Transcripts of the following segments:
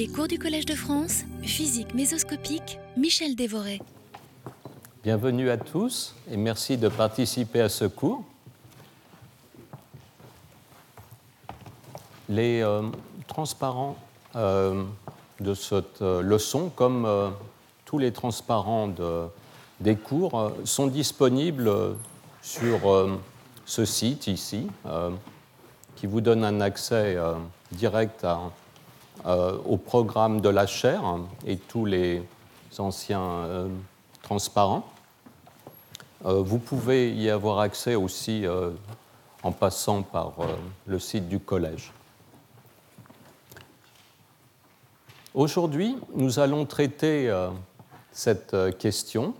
Les cours du Collège de France, physique mésoscopique, Michel Dévoré. Bienvenue à tous et merci de participer à ce cours. Les euh, transparents euh, de cette euh, leçon, comme tous les transparents des cours, sont disponibles sur ce site ici, qui vous donne un accès direct au programme de la chaire et tous les anciens transparents. vous pouvez y avoir accès aussi en passant par le site du collège. Aujourd'hui, nous allons traiter euh, cette euh, question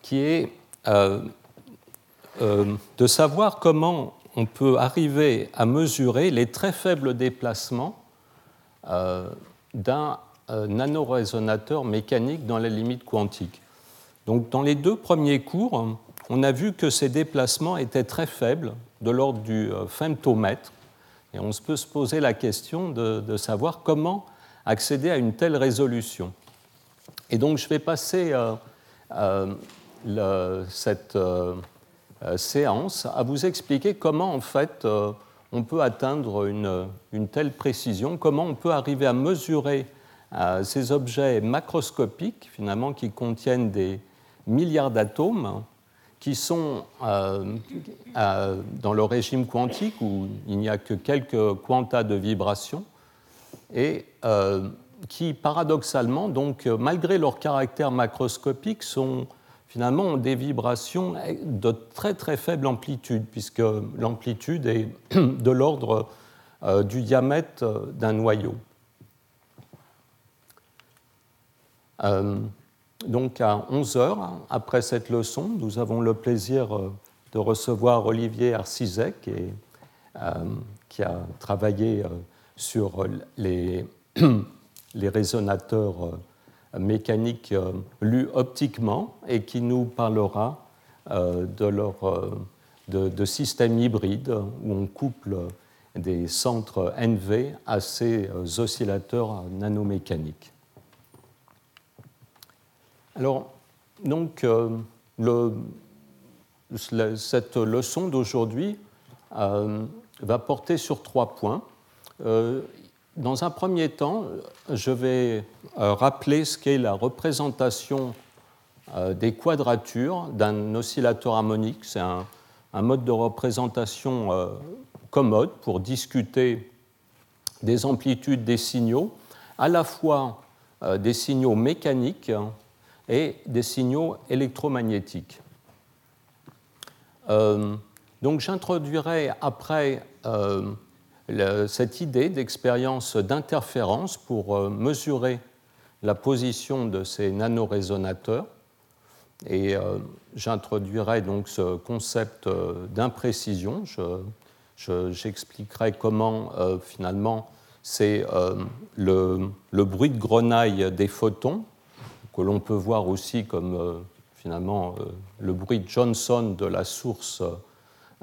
qui est euh, de savoir comment on peut arriver à mesurer les très faibles déplacements d'un nanorésonateur mécanique dans les limites quantiques. Donc, dans les deux premiers cours, on a vu que ces déplacements étaient très faibles, de l'ordre du femtomètre, et on peut se poser la question de, savoir comment accéder à une telle résolution. Et donc je vais passer euh, euh, cette euh, séance à vous expliquer comment en fait on peut atteindre une, telle précision, comment on peut arriver à mesurer ces objets macroscopiques finalement qui contiennent des milliards d'atomes qui sont dans le régime quantique où il n'y a que quelques quantas de vibrations et euh, qui, paradoxalement, donc, euh, malgré leur caractère macroscopique, sont finalement des vibrations de très très faible amplitude, puisque l'amplitude est de l'ordre euh, du diamètre d'un noyau. donc à 11 heures, après cette leçon, nous avons le plaisir de recevoir Olivier Arcisec, et, qui a travaillé sur les résonateurs euh, mécaniques euh, lus optiquement et qui nous parlera euh, de leur de, de systèmes hybrides où on couple des centres NV à ces oscillateurs nanomécaniques. Alors, donc, cette leçon d'aujourd'hui va porter sur trois points. Euh, dans un premier temps, je vais euh, rappeler ce qu'est la représentation euh, des quadratures d'un oscillateur harmonique. C'est un, mode de représentation commode pour discuter des amplitudes des signaux, à la fois des signaux mécaniques et des signaux électromagnétiques. donc j'introduirai après cette idée d'expérience d'interférence pour euh, mesurer la position de ces nanorésonateurs. Et euh, j'introduirai donc ce concept euh, d'imprécision. J'expliquerai comment finalement c'est le, le, bruit de grenaille des photons, que l'on peut voir aussi comme finalement le bruit de Johnson de la source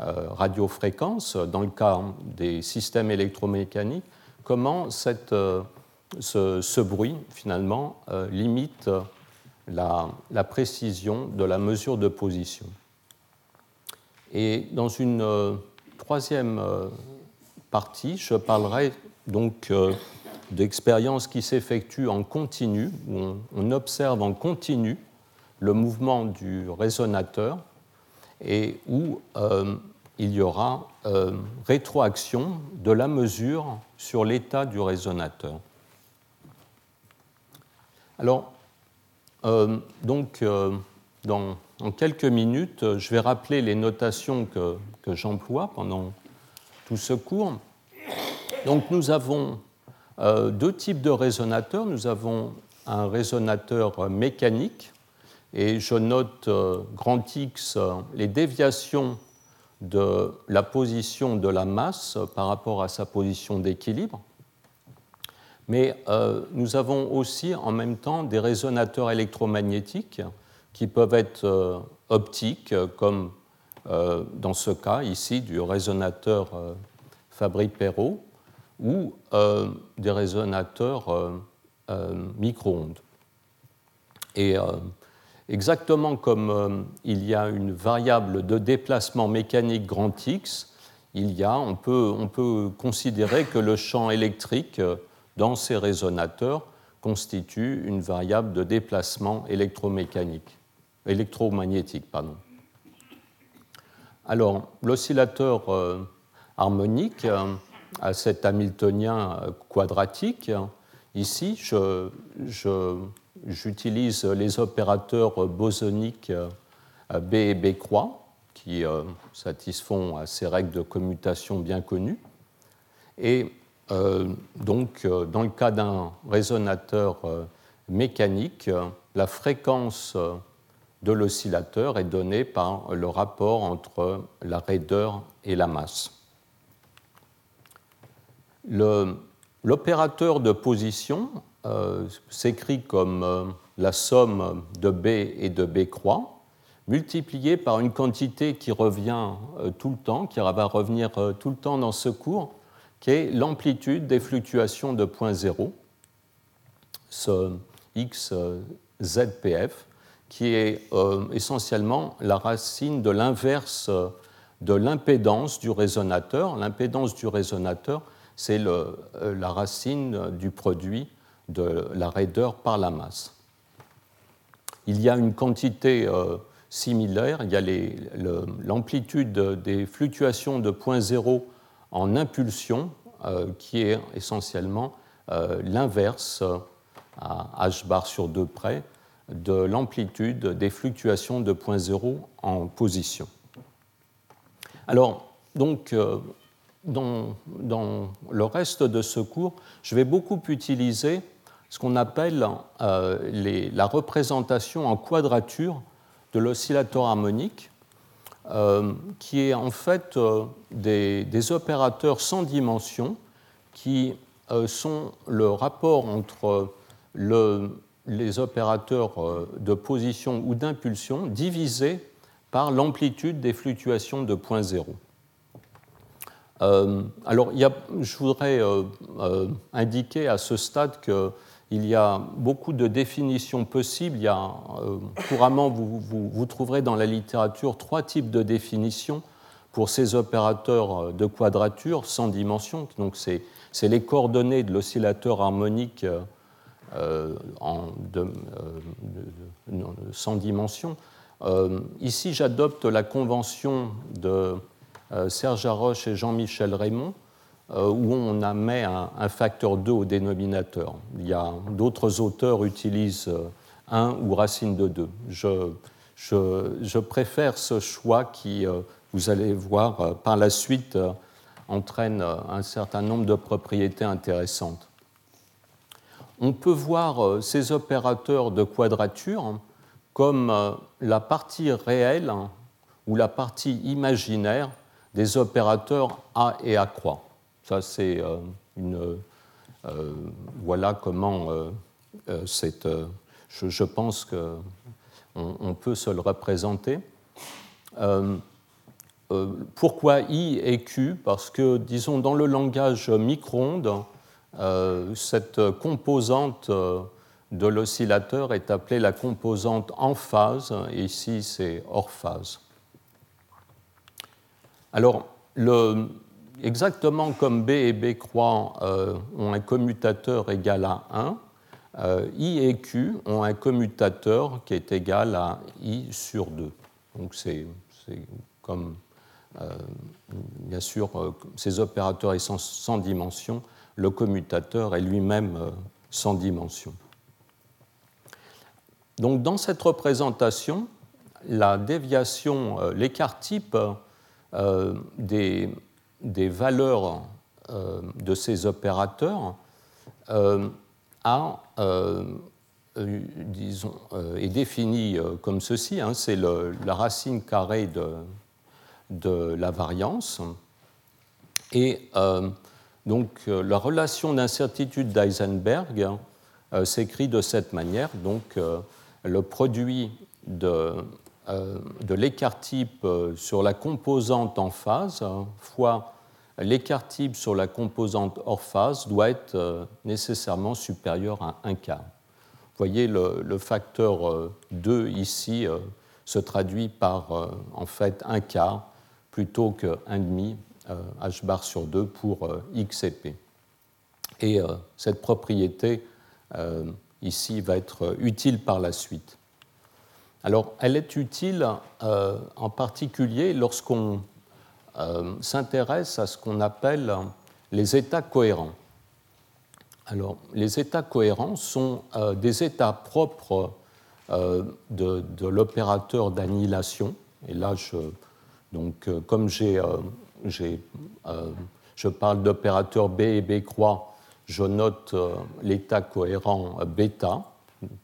euh, radiofréquence, dans le cas des systèmes électromécaniques, comment euh, ce, bruit, finalement, euh, limite la, précision de la mesure de position. Et dans une troisième partie, je parlerai donc d'expériences qui s'effectuent en continu, où on observe en continu le mouvement du résonateur et où euh, il y aura euh, rétroaction de la mesure sur l'état du résonateur. Alors, euh, donc, dans, quelques minutes, je vais rappeler les notations que, que j'emploie pendant tout ce cours. Donc, nous avons deux types de résonateurs. Nous avons un résonateur mécanique et je note euh, grand X les déviations de la position de la masse par rapport à sa position d'équilibre. Mais euh, nous avons aussi en même temps des résonateurs électromagnétiques qui peuvent être euh, optiques, comme dans ce cas ici du résonateur Fabry-Perot, ou des résonateurs micro-ondes. Et exactement comme il y a une variable de déplacement mécanique grand X, il y a, on peut, on peut considérer que le champ électrique dans ces résonateurs constitue une variable de déplacement électromécanique, électromagnétique. Pardon. Alors, l'oscillateur euh, harmonique euh, à cet Hamiltonien euh, quadratique, ici, j'utilise les opérateurs bosoniques B et B croix qui satisfont à ces règles de commutation bien connues. Et donc, dans le cas d'un résonateur mécanique, la fréquence de l'oscillateur est donné par le rapport entre la raideur et la masse. L'opérateur de position euh, s'écrit comme euh, la somme de B et de B croix, multipliée par une quantité qui revient euh, tout le temps, qui va revenir tout le temps dans ce cours, qui est l'amplitude des fluctuations de point zéro, ce XZPF, qui est essentiellement la racine de l'inverse de l'impédance du résonateur. L'impédance du résonateur, c'est la racine du produit de la raideur par la masse. Il y a une quantité similaire, il y a l'amplitude des fluctuations de point zéro en impulsion, qui est essentiellement l'inverse à h bar sur 2 près de l'amplitude des fluctuations de point zéro en position. Alors, donc, euh, dans, le reste de ce cours, je vais beaucoup utiliser ce qu'on appelle euh, la représentation en quadrature de l'oscillateur harmonique, euh, qui est en fait des, des, opérateurs sans dimension qui sont le rapport entre le, les opérateurs euh, de position ou d'impulsion divisés par l'amplitude des fluctuations de point zéro. Euh, alors, je voudrais euh, indiquer à ce stade qu'il y a beaucoup de définitions possibles. Il a, couramment, vous, trouverez dans la littérature trois types de définitions pour ces opérateurs de quadrature sans dimension. Donc, c'est les coordonnées de l'oscillateur harmonique euh, euh, sans dimension. Euh, ici, j'adopte la convention de Serge Haroche et Jean-Michel Raymond, où on a mis un, facteur 2 au dénominateur. Il y a d'autres auteurs utilisent 1 ou racine de 2. Je, préfère ce choix qui, vous allez voir, par la suite entraîne un certain nombre de propriétés intéressantes on peut voir euh, ces opérateurs de quadrature comme euh, la partie réelle ou la partie imaginaire des opérateurs A et A croix. Ça, c'est euh, une. voilà comment c'est. Je, pense qu'on on peut se le représenter. pourquoi I et Q? Parce que, disons, dans le langage micro-ondes, euh, cette composante euh, de l'oscillateur est appelée la composante en phase, ici c'est hors phase. Alors, exactement comme B et B croix euh, ont un commutateur égal à 1, I et Q ont un commutateur qui est égal à I sur 2. Donc c'est comme, bien sûr, ces opérateurs sont sans dimension le commutateur est lui-même euh, sans dimension. Donc dans cette représentation, la déviation, euh, l'écart type euh, des, des, valeurs de ces opérateurs a, disons, est défini comme ceci, hein, c'est la racine carrée de, de la variance. Et donc euh, la relation d'incertitude d'Eisenberg euh, s'écrit de cette manière. Donc euh, le produit de, de l'écart type sur la composante en phase fois l'écart type sur la composante hors phase doit être nécessairement supérieur à 1 quart. Vous voyez, le, facteur 2 ici se traduit par en fait 1 quart plutôt que 1,5 h bar sur 2 pour x et p. Et cette propriété ici va être utile par la suite. Alors, elle est utile euh, en particulier lorsqu'on euh, s'intéresse à ce qu'on appelle les états cohérents. Alors, les états cohérents sont euh, des états propres de, l'opérateur d'annihilation. Et là, donc, comme je parle d'opérateur B et B croix, je note l'état cohérent bêta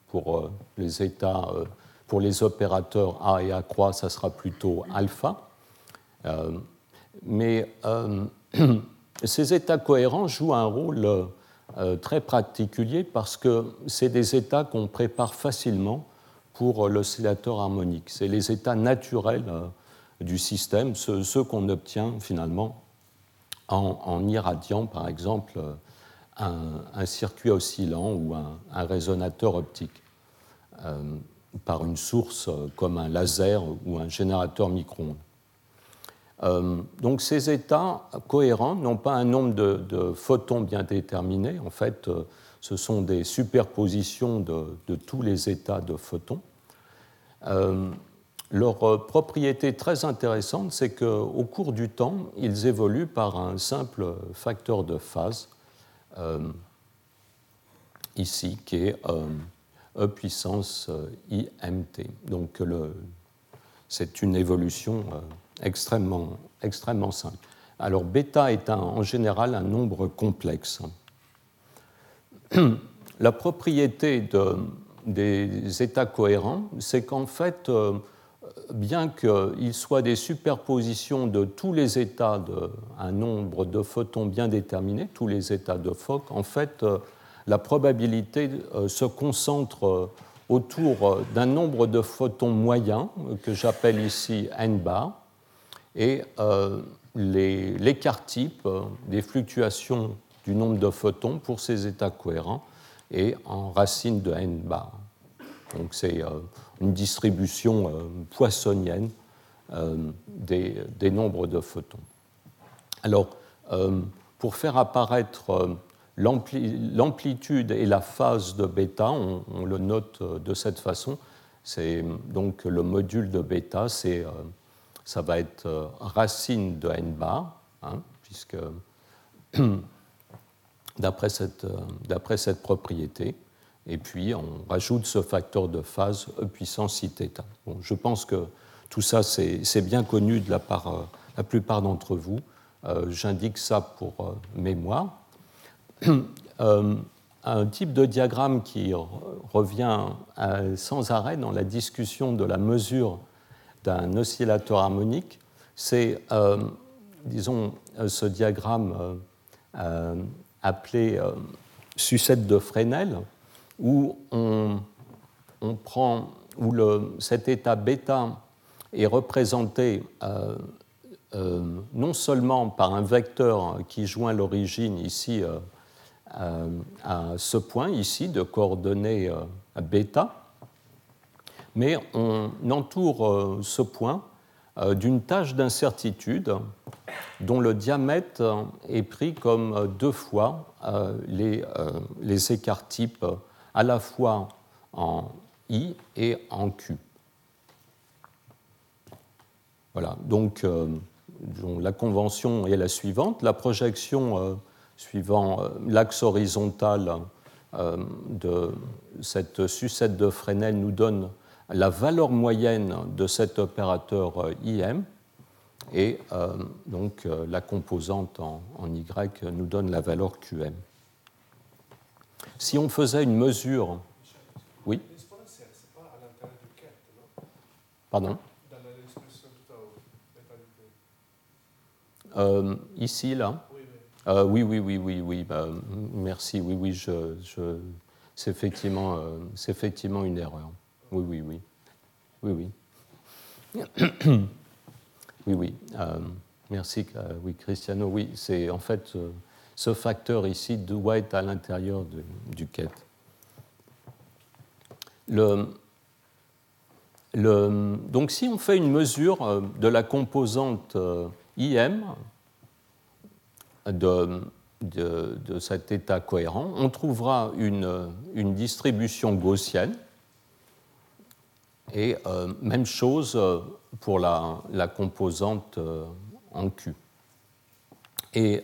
pour les états pour les opérateurs A et A croix, ça sera plutôt alpha. Euh, mais euh, ces états cohérents jouent un rôle euh, très particulier parce que c'est des états qu'on prépare facilement pour l'oscillateur harmonique. C'est les états naturels du système, ceux, qu'on obtient finalement en, irradiant, par exemple, un, circuit oscillant ou un, un résonateur optique par une source euh, comme un laser ou un générateur micro-ondes. Euh, donc ces états cohérents n'ont pas un nombre de, photons bien déterminé. En fait, euh, ce sont des superpositions de, tous les états de photons. leur propriété très intéressante, c'est qu'au cours du temps, ils évoluent par un simple facteur de phase, ici, qui est E puissance euh, IMT. Donc c'est une évolution euh, extrêmement, extrêmement simple. Alors bêta est en général un nombre complexe. La propriété des états cohérents, c'est qu'en fait, euh, bien qu'ils soient des superpositions de tous les états d'un nombre de photons bien déterminé, tous les états de Fock, en fait, la probabilité euh, se concentre euh, autour euh, d'un nombre de photons moyens que j'appelle ici n bar et l'écart type des fluctuations du nombre de photons pour ces états cohérents est en racine de n bar. Donc c'est une distribution poissonienne des, nombres de photons. Alors, pour faire apparaître l'amplitude et la phase de bêta, on, le note euh, de cette façon. C'est donc le module de bêta, c'est, euh, ça va être euh, racine de n bar, hein, puisque d'après cette, d'après cette propriété. Et puis on rajoute ce facteur de phase E puissance iθ. Bon, je pense que tout ça c'est, bien connu de la part la plupart d'entre vous. j'indique ça pour mémoire. Euh, un type de diagramme qui revient euh, sans arrêt dans la discussion de la mesure d'un oscillateur harmonique, c'est, euh, disons, ce diagramme appelé sucette de Fresnel, où on, prend, où le, cet état bêta est représenté non seulement par un vecteur qui joint l'origine ici euh, à ce point ici de coordonnées euh, bêta, mais on entoure euh, ce point d'une tâche d'incertitude dont le diamètre est pris comme deux fois les, les écarts types à la fois en I et en Q. Voilà, donc la convention est la suivante. La projection suivant euh, l'axe horizontal euh, de cette sucette de Fresnel nous donne la valeur moyenne de cet opérateur euh, IM et donc la composante en, Y nous donne la valeur QM. Si on faisait une mesure. Oui? Pardon? Ici, là? Euh, oui, oui, oui, oui, oui. Bah, merci. Oui, oui, je, euh, c'est effectivement une erreur. Oui, oui, oui, oui, oui, oui, oui. Euh, Merci, oui, Cristiano. Oui, c'est en fait ce facteur ici doit être à l'intérieur du quête. Le, le, donc si on fait une mesure de la composante IM de, de, cet état cohérent, on trouvera une, une distribution gaussienne. Et euh, même chose euh, pour la, composante euh, en Q. Et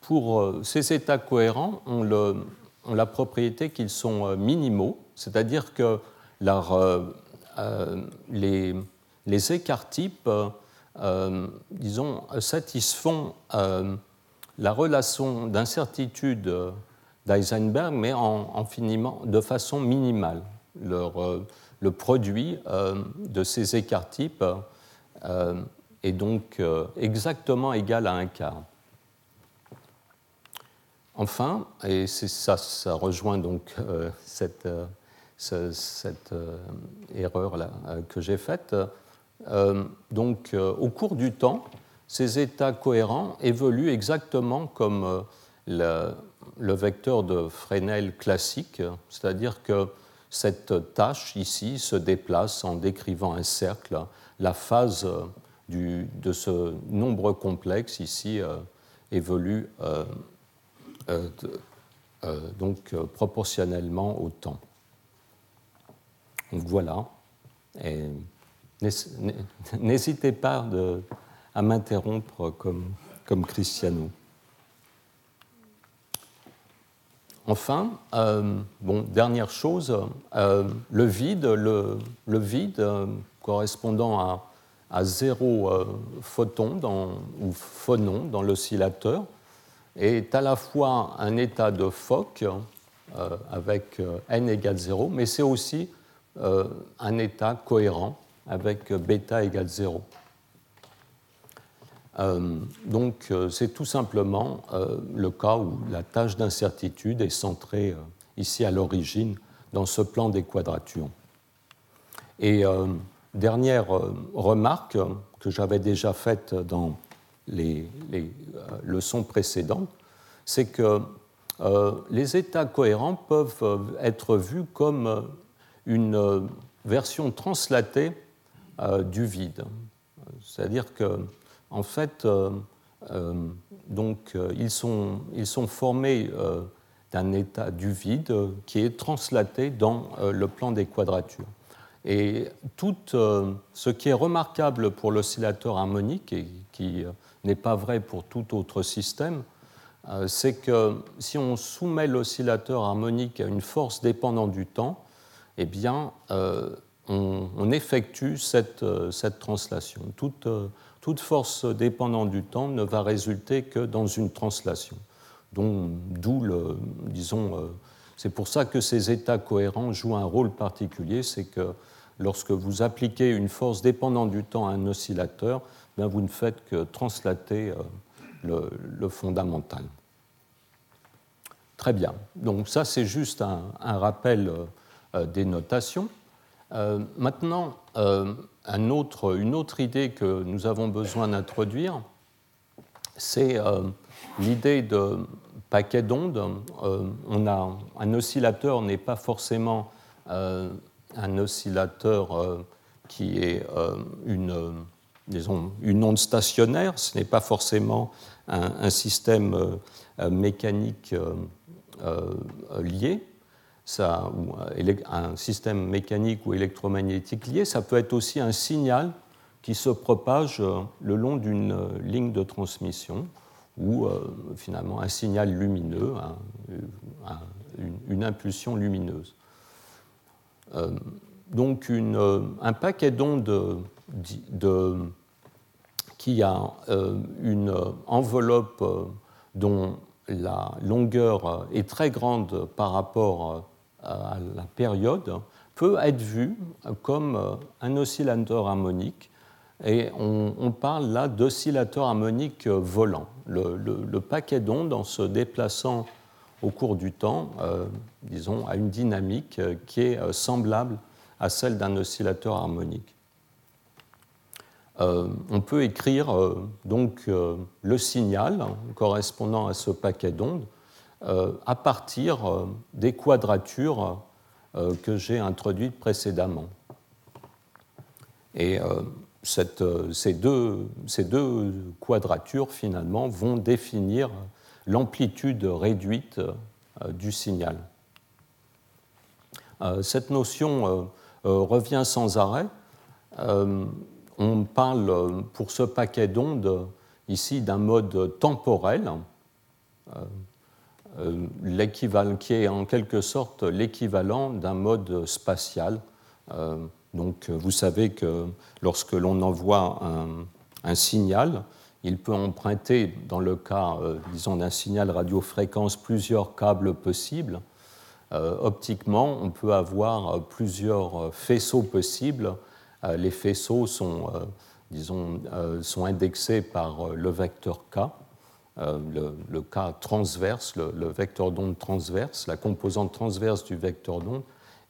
pour ces états cohérents, on, le, la propriété qu'ils sont minimaux, c'est-à-dire que les, écarts-types, disons, satisfont la relation d'incertitude d'Eisenberg, mais en, finiment, de façon minimale. Le produit euh, de ces écarts-types euh, est donc exactement égal à un quart. Enfin, et ça, rejoint donc cette, erreur-là que j'ai faite, donc au cours du temps, ces états cohérents évoluent exactement comme euh, le, vecteur de Fresnel classique, c'est-à-dire que cette tâche ici se déplace en décrivant un cercle. La phase de ce nombre complexe ici euh, évolue euh, donc proportionnellement au temps. Donc voilà. N'hésitez pas à m'interrompre comme, comme Cristiano. Enfin, euh, dernière chose, euh, le vide, euh, correspondant à, zéro photon ou phonon dans l'oscillateur est à la fois un état de Fock avec n égale 0, mais c'est aussi un état cohérent avec bêta égale 0. Euh, donc euh, c'est tout simplement euh, le cas où la tâche d'incertitude est centrée ici à l'origine dans ce plan des quadratures. Et dernière remarque que j'avais déjà faite dans les, leçons précédentes, c'est que les états cohérents peuvent être vus comme une version translatée du vide. C'est-à-dire que en fait, euh, euh, donc, euh, ils, sont, formés d'un état du vide qui est translaté dans le plan des quadratures. Et tout ce qui est remarquable pour l'oscillateur harmonique et qui n'est pas vrai pour tout autre système, c'est que si on soumet l'oscillateur harmonique à une force dépendante du temps, eh bien, on, effectue cette, cette translation. Toute, toute force dépendante du temps ne va résulter que dans une translation. D'où le, disons, euh, c'est pour ça que ces états cohérents jouent un rôle particulier, c'est que lorsque vous appliquez une force dépendante du temps à un oscillateur, ben vous ne faites que translater euh, le, fondamental. Très bien. Donc ça, c'est juste un, rappel euh, des notations. Maintenant, une autre idée que nous avons besoin d'introduire, c'est euh, l'idée de paquet d'ondes. Euh, un oscillateur n'est pas forcément euh, un oscillateur qui est une, disons, une onde stationnaire, ce n'est pas forcément un système mécanique lié un système mécanique ou électromagnétique lié, ça peut être aussi un signal qui se propage euh, le long d'une euh, ligne de transmission ou euh, finalement un signal lumineux, une, impulsion lumineuse. donc un paquet d'ondes qui a une enveloppe dont la longueur est très grande par rapport à la période peut être vu comme euh, un oscillateur harmonique. Et on, parle là d'oscillateur harmonique volant. Le, paquet d'ondes, en se déplaçant au cours du temps, euh, disons, a une dynamique euh, qui est semblable à celle d'un oscillateur harmonique. on peut écrire donc le signal correspondant à ce paquet d'ondes à partir des quadratures que j'ai introduites précédemment. Et ces, deux, ces, deux, quadratures, finalement, vont définir l'amplitude réduite du signal. cette notion revient sans arrêt on parle euh, pour ce paquet d'ondes ici d'un mode temporel, euh, euh, qui est en quelque sorte l'équivalent d'un mode spatial. donc vous savez que lorsque l'on envoie un, signal, il peut emprunter, dans le cas, disons, d'un signal radiofréquence, plusieurs câbles possibles. optiquement, on peut avoir plusieurs faisceaux possibles euh, les faisceaux sont, euh, disons, euh, sont indexés par le vecteur K, le, K transverse, le, vecteur d'onde transverse, la composante transverse du vecteur d'onde,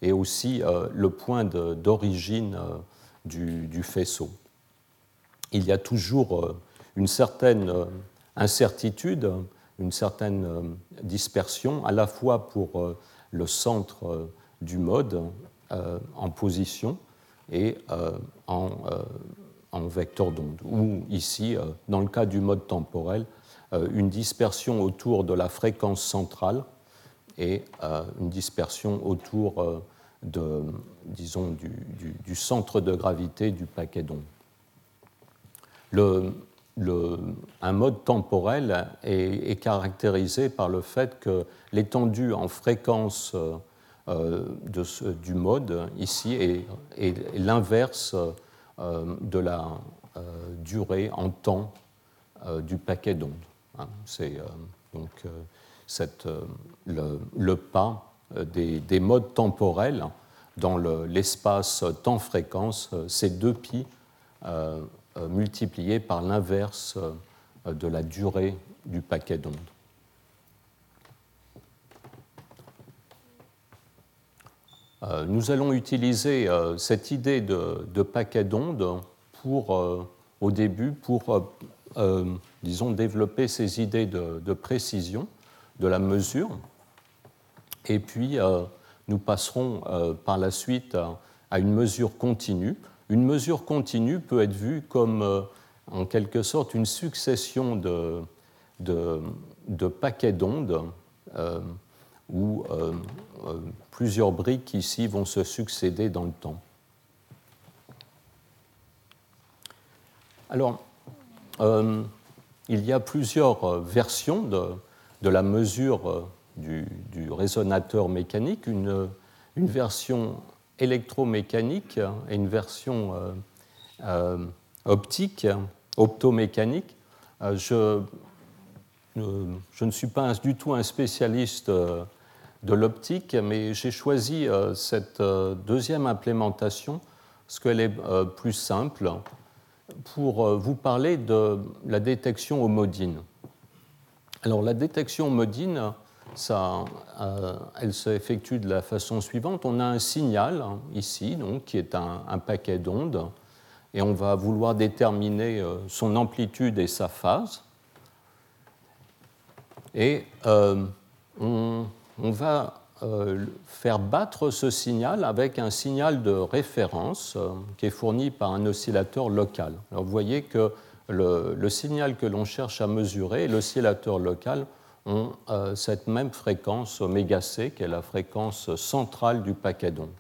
et aussi le point d'origine du, du, faisceau. Il y a toujours une certaine incertitude, une certaine dispersion, à la fois pour le centre du mode en position et euh, en, euh, vecteur d'onde, ou ici, euh, dans le cas du mode temporel, une dispersion autour de la fréquence centrale et une dispersion autour de, disons, du, centre de gravité du paquet d'onde. Le, un mode temporel est, est, caractérisé par le fait que l'étendue en fréquence euh, de du mode ici est, l'inverse euh, de la euh, durée en temps du paquet d'ondes. Hein. C'est donc cette, le, pas des, modes temporels dans l'espace temps-fréquence, c'est 2 pi multiplié par l'inverse de la durée du paquet d'ondes. Euh, nous allons utiliser euh, cette idée de, paquet d'ondes pour, euh, au début, pour, disons, développer ces idées de, précision de la mesure. Et puis, nous passerons par la suite à, une mesure continue. Une mesure continue peut être vue comme, en quelque sorte, une succession de, de paquets d'ondes où euh, euh, plusieurs briques ici vont se succéder dans le temps. Alors, euh, il y a plusieurs versions de, la mesure du, résonateur mécanique, une, version électromécanique et une version optique, optomécanique. Je, ne suis pas du tout un spécialiste de l'optique, mais j'ai choisi euh, cette euh, deuxième implémentation parce qu'elle est euh, plus simple pour vous parler de la détection homodine. Alors la détection homodine, ça, elle s'effectue de la façon suivante. On a un signal hein, ici, donc, qui est un, paquet d'ondes, et on va vouloir déterminer son amplitude et sa phase. Et on va euh, faire battre ce signal avec un signal de référence euh, qui est fourni par un oscillateur local. Alors vous voyez que le, signal que l'on cherche à mesurer l'oscillateur local ont euh, cette même fréquence oméga c, qui est la fréquence centrale du paquet d'ondes.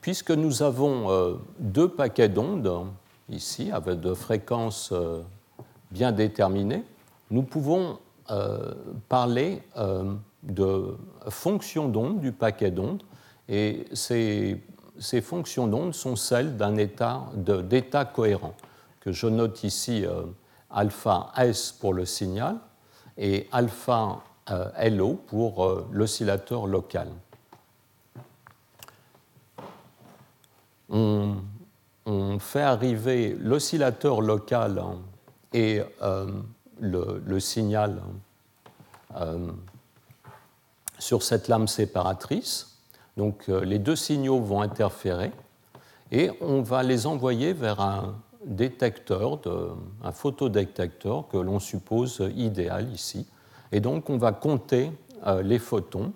puisque nous avons deux paquets d'ondes ici, avec de fréquences bien déterminées, nous pouvons euh, parler euh, de fonctions d'onde du paquet d'ondes, et ces, fonctions d'onde sont celles d'un état d'état cohérent, que je note ici euh, alpha S pour le signal et alpha LO pour l'oscillateur local. On fait arriver l'oscillateur local et le, signal euh, sur cette lame séparatrice. Donc euh, les deux signaux vont interférer et on va les envoyer vers un détecteur, un photodétecteur que l'on suppose idéal ici. Et donc on va compter les photons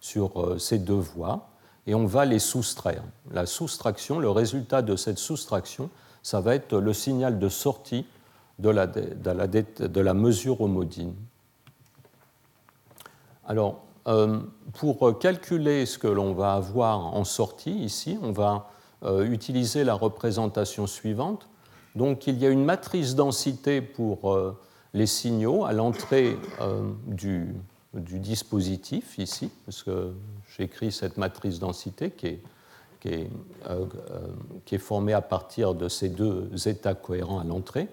sur ces deux voies et on va les soustraire. La soustraction, le résultat de cette soustraction, ça va être le signal de sortie de la, mesure homodine. Alors, euh, pour calculer ce que l'on va avoir en sortie ici, on va euh, utiliser la représentation suivante. Donc, il y a une matrice densité pour euh, les signaux à l'entrée du, dispositif ici, parce que j'écris cette matrice densité qui est, formée à partir de ces deux états cohérents à l'entrée.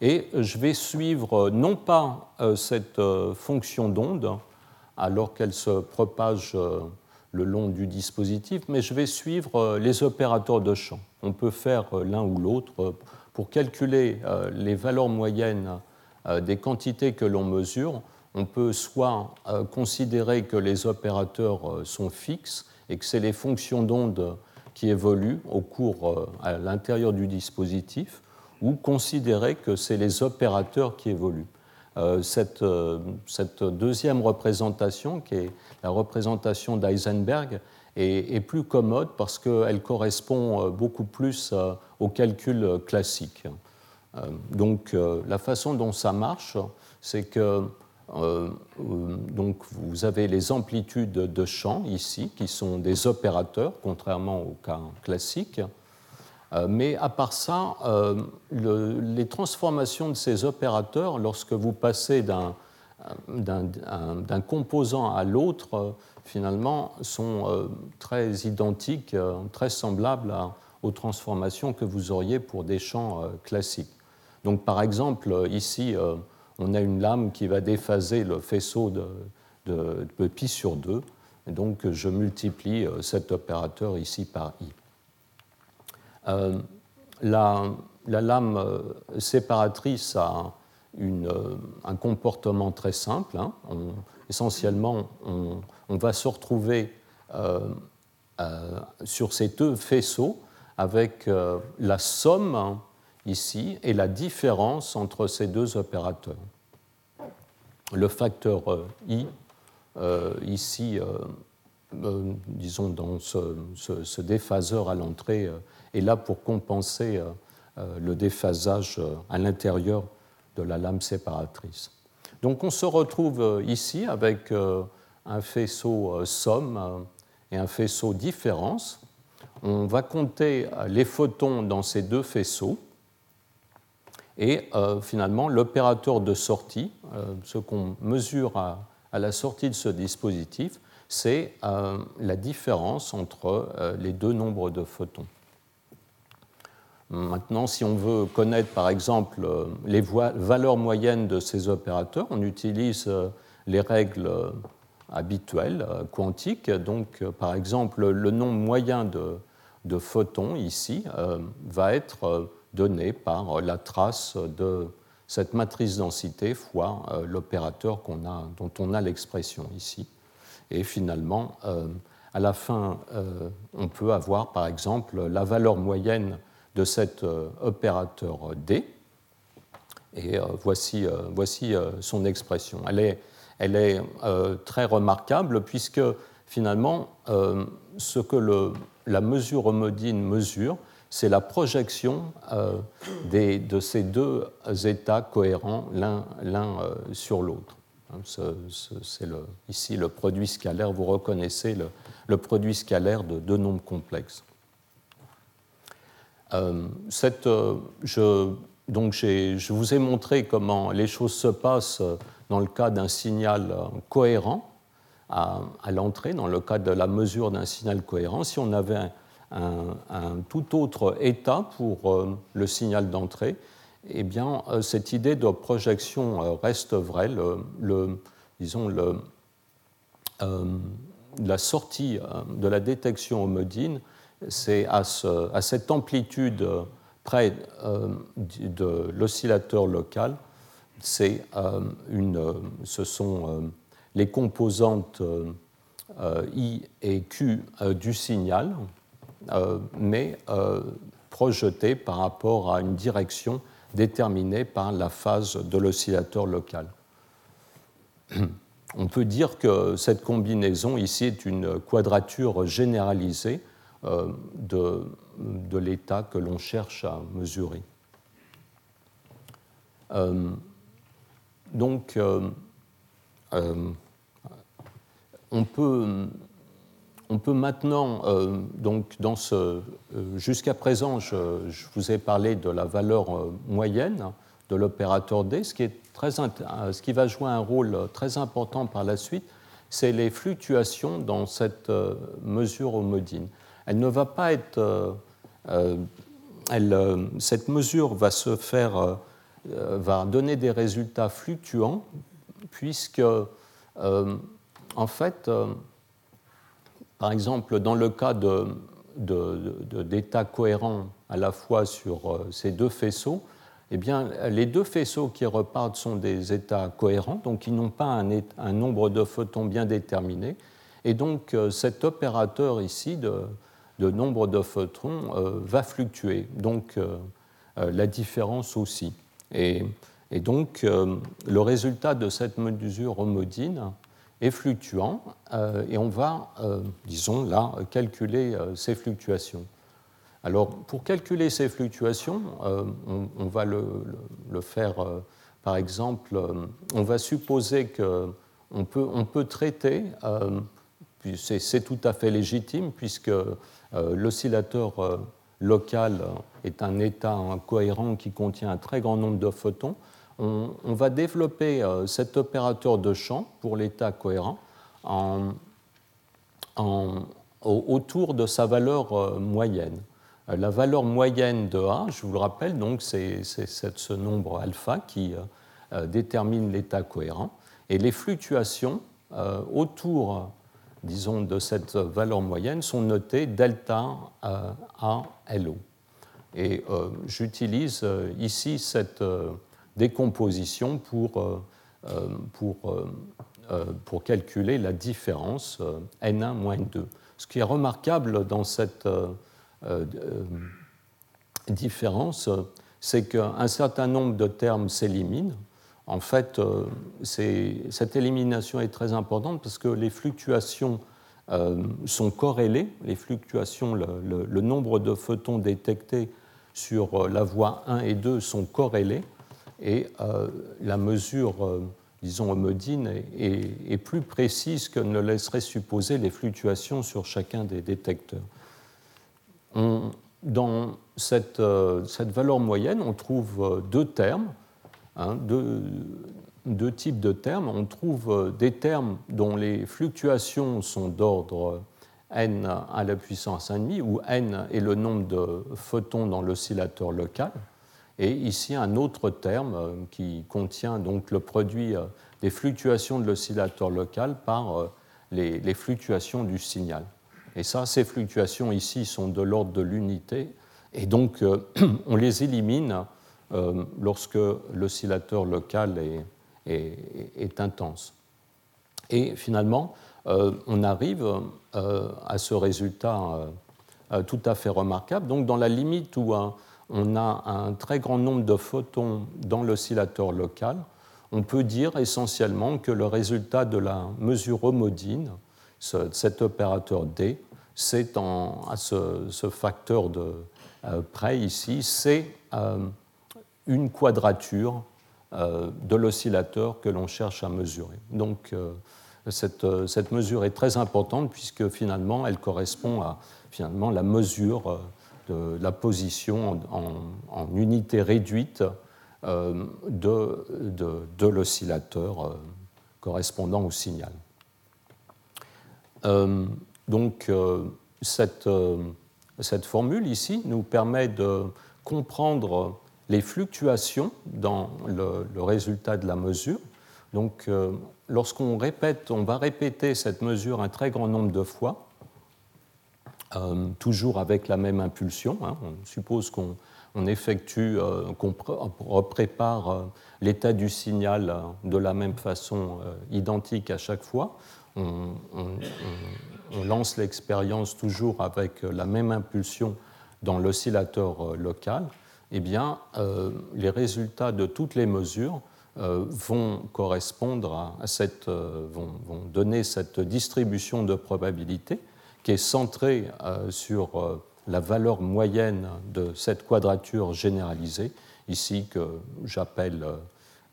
Et je vais suivre non pas euh, cette fonction d'onde alors qu'elle se propage le long du dispositif, mais je vais suivre les opérateurs de champ. On peut faire l'un ou l'autre pour calculer les valeurs moyennes des quantités que l'on mesure on peut soit euh, considérer que les opérateurs euh, sont fixes et que c'est les fonctions d'onde qui évoluent au cours euh, à l'intérieur du dispositif, ou considérer que c'est les opérateurs qui évoluent. Cette, deuxième représentation, qui est la représentation d'Eisenberg, est, plus commode parce qu'elle correspond beaucoup plus au calcul classique. Donc la façon dont ça marche, c'est que euh, donc vous avez les amplitudes de champ ici, qui sont des opérateurs, contrairement au cas classique. Euh, mais à part ça, euh, les transformations de ces opérateurs, lorsque vous passez d'un composant à l'autre, finalement, sont très identiques, très semblables aux transformations que vous auriez pour des champs classiques. Donc, par exemple, ici, on a une lame qui va déphaser le faisceau de, de, pi sur 2. Et donc je multiplie euh, cet opérateur ici par i. Euh, la, lame euh, séparatrice a un comportement très simple. Hein. essentiellement, on, va se retrouver sur ces deux faisceaux avec la somme ici et la différence entre ces deux opérateurs. Le facteur euh, i, euh, ici, euh, disons dans ce, déphaseur à l'entrée, est là pour compenser le déphasage à l'intérieur de la lame séparatrice. Donc on se retrouve ici avec un faisceau somme et un faisceau différence. On va compter les photons dans ces deux faisceaux et euh, finalement, l'opérateur de sortie, euh, ce qu'on mesure à, la sortie de ce dispositif, c'est euh, la différence entre les deux nombres de photons. Maintenant, si on veut connaître par exemple les valeurs moyennes de ces opérateurs, on utilise les règles habituelles quantiques. Donc, par exemple, le nombre moyen de, photons ici va être donné par la trace de cette matrice densité fois euh, l'opérateur dont on a l'expression ici. Et finalement, euh, à la fin, euh, on peut avoir par exemple la valeur moyenne de cet opérateur D. Et voici, voici son expression. Elle est, elle est très remarquable puisque finalement, ce que la mesure homodine mesure, c'est la projection euh, de ces deux états cohérents l'un euh, sur l'autre. Hein, c'est ici le produit scalaire, vous reconnaissez le, produit scalaire de deux nombres complexes. Euh, je, donc je vous ai montré comment les choses se passent dans le cas d'un signal cohérent à, l'entrée, dans le cas de la mesure d'un signal cohérent. Si on avait un, un, tout autre état pour euh, le signal d'entrée, eh bien, euh, cette idée de projection euh, reste vraie. Le, la sortie de la détection homodine, c'est à, cette amplitude près de l'oscillateur local, ce sont les composantes I et Q du signal, mais projeté par rapport à une direction déterminée par la phase de l'oscillateur local. On peut dire que cette combinaison ici est une quadrature généralisée de, de l'état que l'on cherche à mesurer. donc, on peut, on peut maintenant, euh, donc dans ce, euh, jusqu'à présent, je, vous ai parlé de la valeur euh, moyenne de l'opérateur D. Ce qui, est très, ce qui va jouer un rôle très important par la suite, c'est les fluctuations dans cette mesure homodine. Elle ne va pas être, elle, cette mesure va se faire, va donner des résultats fluctuants, puisque en fait, par exemple, dans le cas d'états cohérents à la fois sur euh, ces deux faisceaux, eh bien, les deux faisceaux qui repartent sont des états cohérents, donc ils n'ont pas un, nombre de photons bien déterminé. Et donc euh, cet opérateur ici de, nombre de photons va fluctuer, donc la différence aussi. Et, et donc le résultat de cette mesure homodine est fluctuant euh, et on va, euh, disons là, calculer euh, ces fluctuations. Alors, pour calculer ces fluctuations, on, va le, faire, par exemple, on va supposer qu'on peut, on peut traiter, c'est tout à fait légitime, puisque l'oscillateur local est un état incohérent qui contient un très grand nombre de photons on, va développer euh, cet opérateur de champ pour l'état cohérent autour de sa valeur euh, moyenne. Euh, la valeur moyenne de A, je vous le rappelle, donc c'est ce nombre alpha qui détermine l'état cohérent. Et les fluctuations autour, disons, de cette valeur moyenne sont notées delta A LO. Et j'utilise ici cette décomposition pour, euh, euh, pour, euh, pour calculer la différence N1 moins N2. Ce qui est remarquable dans cette différence, c'est qu'un certain nombre de termes s'éliminent. En fait, cette élimination est très importante parce que les fluctuations sont corrélées, les fluctuations, le, le, nombre de photons détectés sur la voie 1 et 2 sont corrélés et euh, la mesure, euh, disons, homodine est, plus précise que ne laisserait supposer les fluctuations sur chacun des détecteurs. dans cette, euh, cette, valeur moyenne, on trouve deux termes, hein, deux, types de termes. On trouve des termes dont les fluctuations sont d'ordre n à la puissance 1,5, où n est le nombre de photons dans l'oscillateur local. Et ici, un autre terme euh, qui contient donc le produit euh, des fluctuations de l'oscillateur local par euh, les, fluctuations du signal. Et ça, ces fluctuations ici sont de l'ordre de l'unité, et donc on les élimine lorsque l'oscillateur local est, intense. Et finalement, on arrive à ce résultat tout à fait remarquable. Donc dans la limite où un, on a un très grand nombre de photons dans l'oscillateur local, on peut dire essentiellement que le résultat de la mesure homodine, cet opérateur D, c'est à ce, facteur de euh, près ici, c'est euh, une quadrature euh, de l'oscillateur que l'on cherche à mesurer. Donc cette, cette, mesure est très importante puisque finalement elle correspond à finalement la mesure de la position en, unité réduite euh, de, l'oscillateur euh, correspondant au signal. Euh, donc cette, cette, formule ici nous permet de comprendre les fluctuations dans le, le résultat de la mesure. Donc lorsqu'on répète, on va répéter cette mesure un très grand nombre de fois, euh, toujours avec la même impulsion. Hein. On suppose qu'on effectue, euh, qu'on prépare euh, l'état du signal de la même façon identique à chaque fois. On, on lance l'expérience toujours avec la même impulsion dans l'oscillateur local, eh bien, les résultats de toutes les mesures vont correspondre à, cette, vont, donner cette distribution de probabilité qui est centrée sur la valeur moyenne de cette quadrature généralisée, ici que j'appelle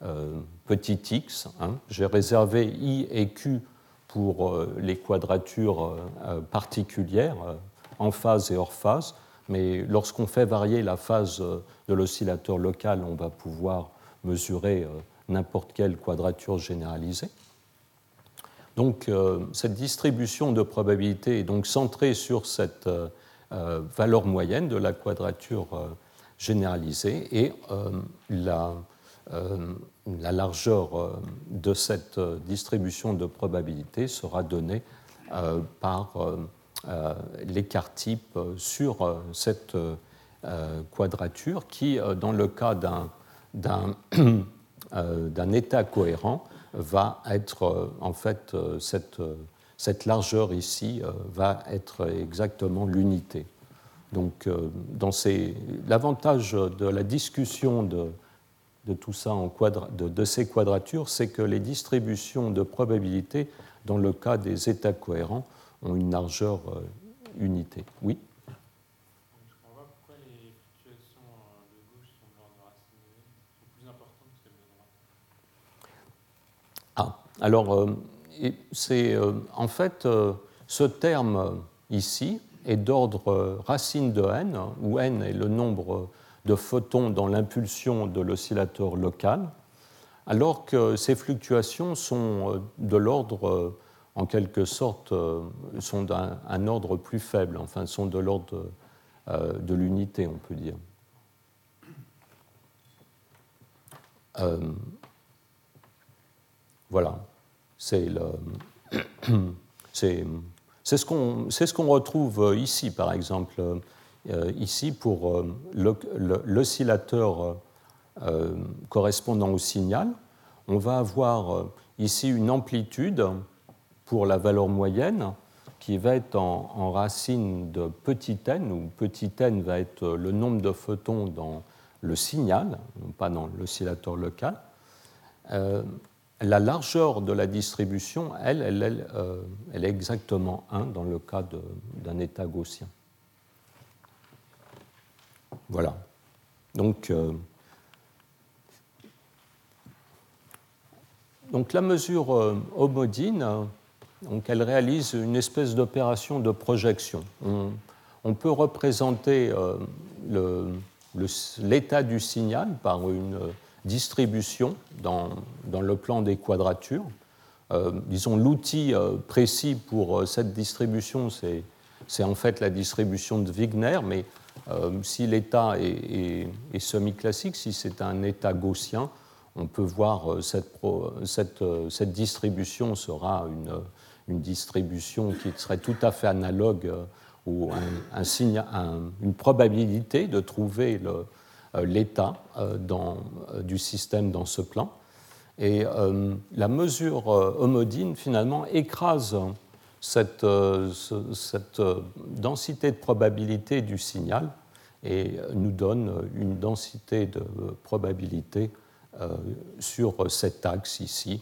euh, petit x. Hein. J'ai réservé i et q pour euh, les quadratures euh, particulières, en phase et hors phase, mais lorsqu'on fait varier la phase de l'oscillateur local, on va pouvoir mesurer n'importe quelle quadrature généralisée. Donc cette distribution de probabilité est donc centrée sur cette valeur moyenne de la quadrature généralisée et la euh, la largeur euh, de cette euh, distribution de probabilité sera donnée par l'écart type sur cette quadrature qui, dans le cas d'un état cohérent, va être en fait cette, cette largeur ici va être exactement l'unité. Donc, l'avantage de la discussion de, tout ça en de, ces quadratures, c'est que les distributions de probabilité, dans le cas des états cohérents, ont une largeur euh, unité. Oui Je comprends pas pourquoi les fluctuations euh, de gauche sont de l'ordre de racine sont plus importantes que celles de droite. Ah, alors, euh, c'est en fait ce terme ici est d'ordre racine de n, où n est le nombre de photons dans l'impulsion de l'oscillateur local, alors que ces fluctuations sont euh, de l'ordre, euh, en quelque sorte, euh, sont d'un ordre plus faible, enfin sont de l'ordre de l'unité, on peut dire. Voilà, c'est ce qu'on retrouve ici, par exemple. Euh, ici pour euh, l'oscillateur euh, correspondant au signal. On va avoir ici une amplitude pour la valeur moyenne qui va être en, racine de petit n, où petit n va être le nombre de photons dans le signal, pas dans l'oscillateur local. La largeur de la distribution, elle, elle, elle est exactement 1 dans le cas d'un état gaussien. Voilà. Donc, euh, la mesure euh, homodine, donc elle réalise une espèce d'opération de projection. On, peut représenter euh, l'état du signal par une distribution dans, dans, le plan des quadratures. disons, l'outil précis pour cette distribution, c'est en fait la distribution de Wigner, mais euh, si l'état est, semi-classique, si c'est un état gaussien, on peut voir euh, cette, euh, cette, distribution sera une, une, distribution qui serait tout à fait analogue ou un, un, une probabilité de trouver l'état du système dans ce plan. Et la mesure homodine, finalement, écrase cette, euh, euh, densité de probabilité du signal et nous donne une densité de probabilité euh, sur cet axe ici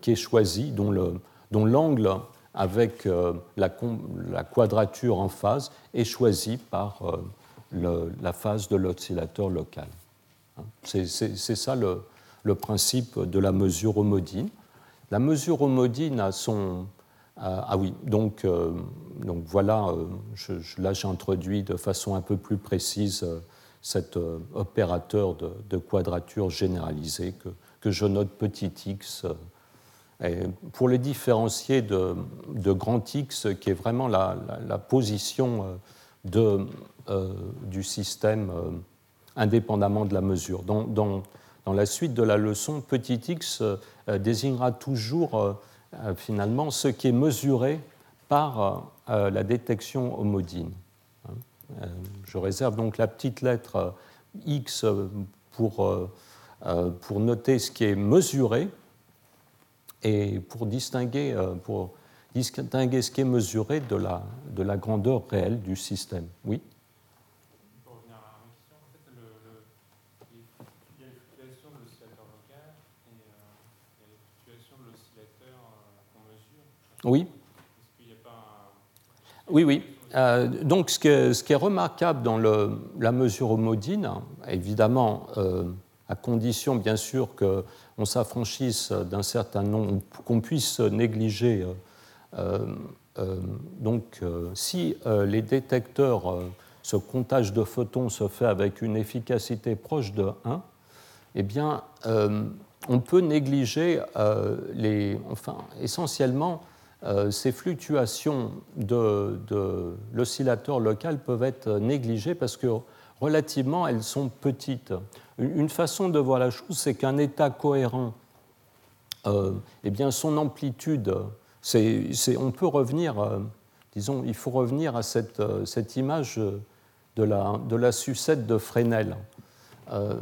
qui est choisi, dont l'angle avec la, quadrature en phase est choisi par la phase de l'oscillateur local. Hein, c'est ça le, le, principe de la mesure homodine. La mesure homodine a son, euh, ah oui, donc, euh, donc voilà, euh, là j'ai introduit de façon un peu plus précise cet opérateur de, quadrature généralisé que, que, je note petit x. Pour les différencier de, grand x, qui est vraiment la, position de, du système indépendamment de la mesure. Dans, dans, dans, la suite de la leçon, petit x désignera toujours euh, finalement ce qui est mesuré par euh, euh, la détection homodine. Hein. Je réserve donc la petite lettre X pour, pour noter ce qui est mesuré et pour distinguer, pour distinguer ce qui est mesuré de la, de la grandeur réelle du système. Oui euh, euh. Oui. Oui, oui. Euh, donc, ce qui, est, ce qui, est, remarquable dans le, la mesure homodine, évidemment, euh, à condition bien sûr qu'on s'affranchisse d'un certain nombre, qu'on puisse négliger. Euh, donc, si les détecteurs, ce comptage de photons se fait avec une efficacité proche de 1, eh bien, on peut négliger les, enfin, essentiellement euh, ces fluctuations de, l'oscillateur local peuvent être négligées parce que relativement elles sont petites. Une façon de voir la chose, c'est qu'un état cohérent, euh, eh bien son amplitude, on peut revenir, euh, disons, il faut revenir à cette, euh, image de la, de la, sucette de Fresnel. Euh,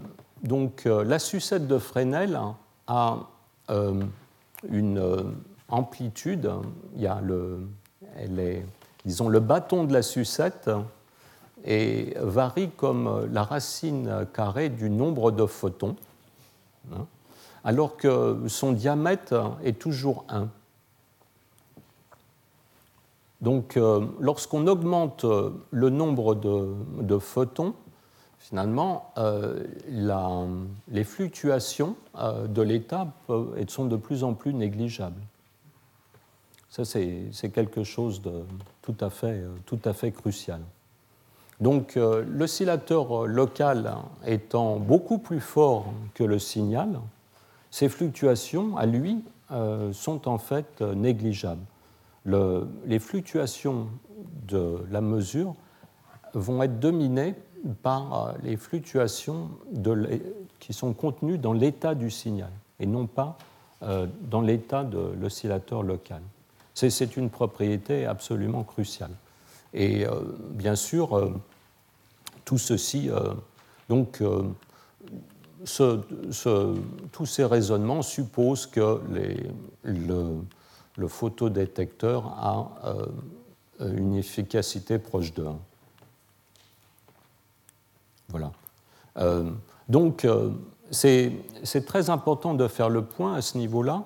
donc la sucette de Fresnel a une amplitude, il y a le, elle est, disons, le bâton de la sucette et varie comme la racine carrée du nombre de photons, hein, alors que son diamètre est toujours 1. Donc, euh, lorsqu'on augmente le nombre de, photons, finalement, euh, les fluctuations euh, de l'état sont de plus en plus négligeables. Ça, c'est quelque chose de tout à fait, crucial. Donc, euh, l'oscillateur local étant beaucoup plus fort que le signal, ces fluctuations, à lui, euh, sont en fait négligeables. Le, les fluctuations de la mesure vont être dominées par euh, les fluctuations qui sont contenues dans l'état du signal et non pas euh, dans l'état de l'oscillateur local. C'est une propriété absolument cruciale. Et euh, bien sûr, tout ceci, donc, tous ces raisonnements supposent que les, le, le, photodétecteur a une efficacité proche de 1. Voilà. donc, c'est très important de faire le point à ce niveau-là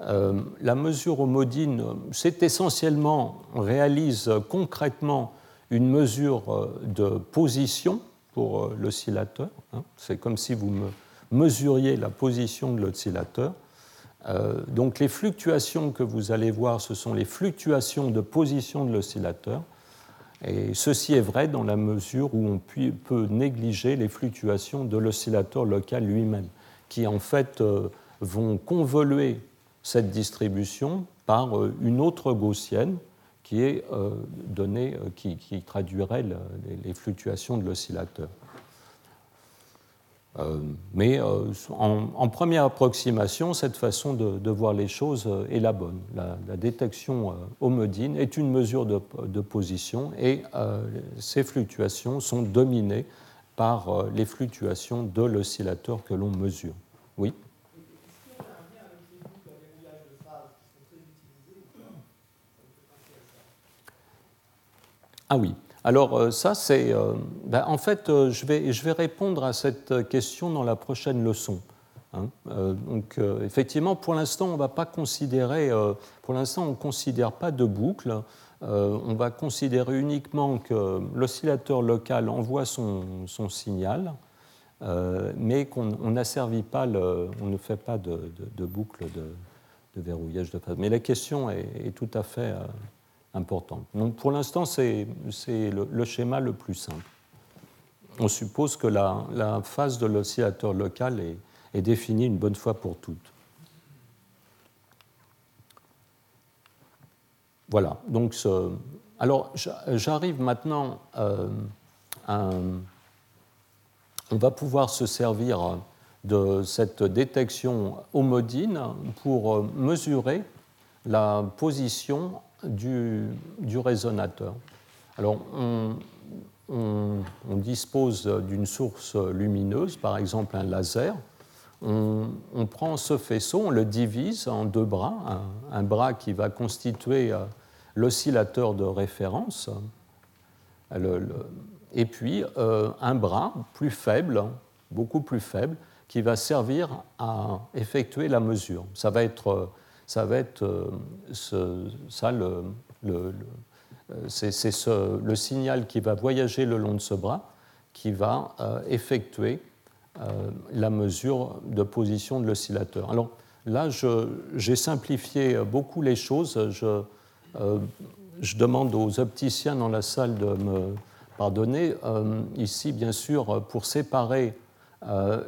euh, la mesure homodine, c'est essentiellement, on réalise concrètement une mesure euh, de position pour euh, l'oscillateur. Hein. C'est comme si vous me mesuriez la position de l'oscillateur. Donc les fluctuations que vous allez voir, ce sont les fluctuations de position de l'oscillateur. Et ceci est vrai dans la mesure où on peut négliger les fluctuations de l'oscillateur local lui-même, qui en fait vont convoluer cette distribution par euh, une autre gaussienne qui est euh, donnée, euh, qui traduirait les fluctuations de l'oscillateur. Mais en, première approximation, cette façon de, voir les choses est la bonne. La, détection homodine est une mesure de, de position et ces fluctuations sont dominées par les fluctuations de l'oscillateur que l'on mesure. Oui Ah oui. Alors euh, ça, c'est... Euh, ben, en fait, euh, je vais, je vais répondre à cette question dans la prochaine leçon. Hein. donc effectivement, pour l'instant, on ne va pas considérer... pour l'instant, on ne considère pas de boucle. on va considérer uniquement que l'oscillateur local envoie son, son signal, mais qu'on n'asservit pas, on ne fait pas de, de, boucle de, verrouillage de phase. Mais la question est, est tout à fait Donc pour l'instant, c'est le, le, schéma le plus simple. On suppose que la, la phase de l'oscillateur local est, est, définie une bonne fois pour toutes. Voilà, donc alors j'arrive maintenant euh, à, on va pouvoir se servir de cette détection homodine pour mesurer la position du, résonateur. Alors, on, dispose d'une source lumineuse, par exemple un laser. on, prend ce faisceau, on le divise en deux bras, un, bras qui va constituer euh, l'oscillateur de référence, et puis euh, un bras plus faible, beaucoup plus faible, qui va servir à effectuer la mesure. Ça va être, ça va être euh, ça le, c'est le signal qui va voyager le long de ce bras qui va effectuer euh, la mesure de position de l'oscillateur. Alors là, j'ai simplifié beaucoup les choses. Je, euh, demande aux opticiens dans la salle de me pardonner. Euh, ici, bien sûr, pour séparer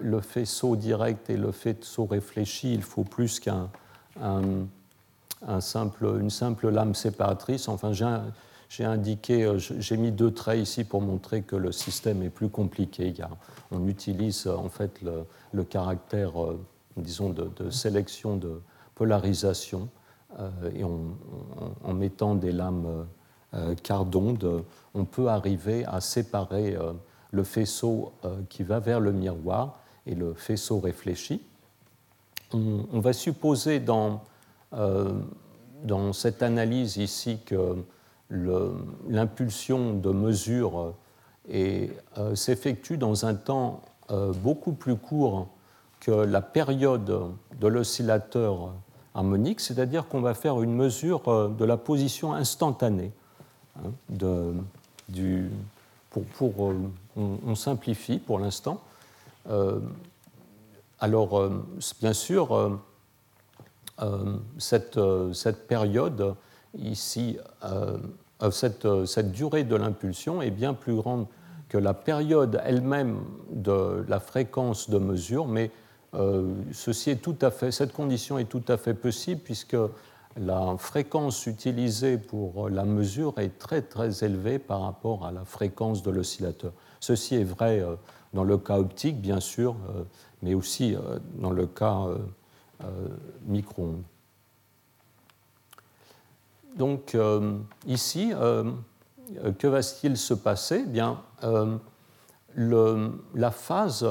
le faisceau direct et le faisceau réfléchi, il faut plus qu'un simple, une simple lame séparatrice. Enfin, j'ai indiqué, euh, j'ai mis deux traits ici pour montrer que le système est plus compliqué. On utilise euh, en fait le, caractère, euh, disons, de, sélection de polarisation et en mettant des lames quart d'onde, on peut arriver à séparer le faisceau qui va vers le miroir et le faisceau réfléchi. On, va supposer dans, dans cette analyse ici que l'impulsion de mesure euh, s'effectue dans un temps euh, beaucoup plus court que la période de l'oscillateur harmonique, c'est-à-dire qu'on va faire une mesure euh, de la position instantanée. Hein, pour, pour on, simplifie pour l'instant. Alors, bien sûr, cette, cette, période ici euh, euh, cette, durée de l'impulsion est bien plus grande que la période elle-même de la fréquence de mesure, mais euh, ceci est tout à fait, cette condition est tout à fait possible puisque la fréquence utilisée pour la mesure est très très élevée par rapport à la fréquence de l'oscillateur. Ceci est vrai dans le cas optique, bien sûr, mais aussi dans le cas micro-ondes. Donc euh, ici, euh, que va-t-il se passer? Eh Bien, euh, la phase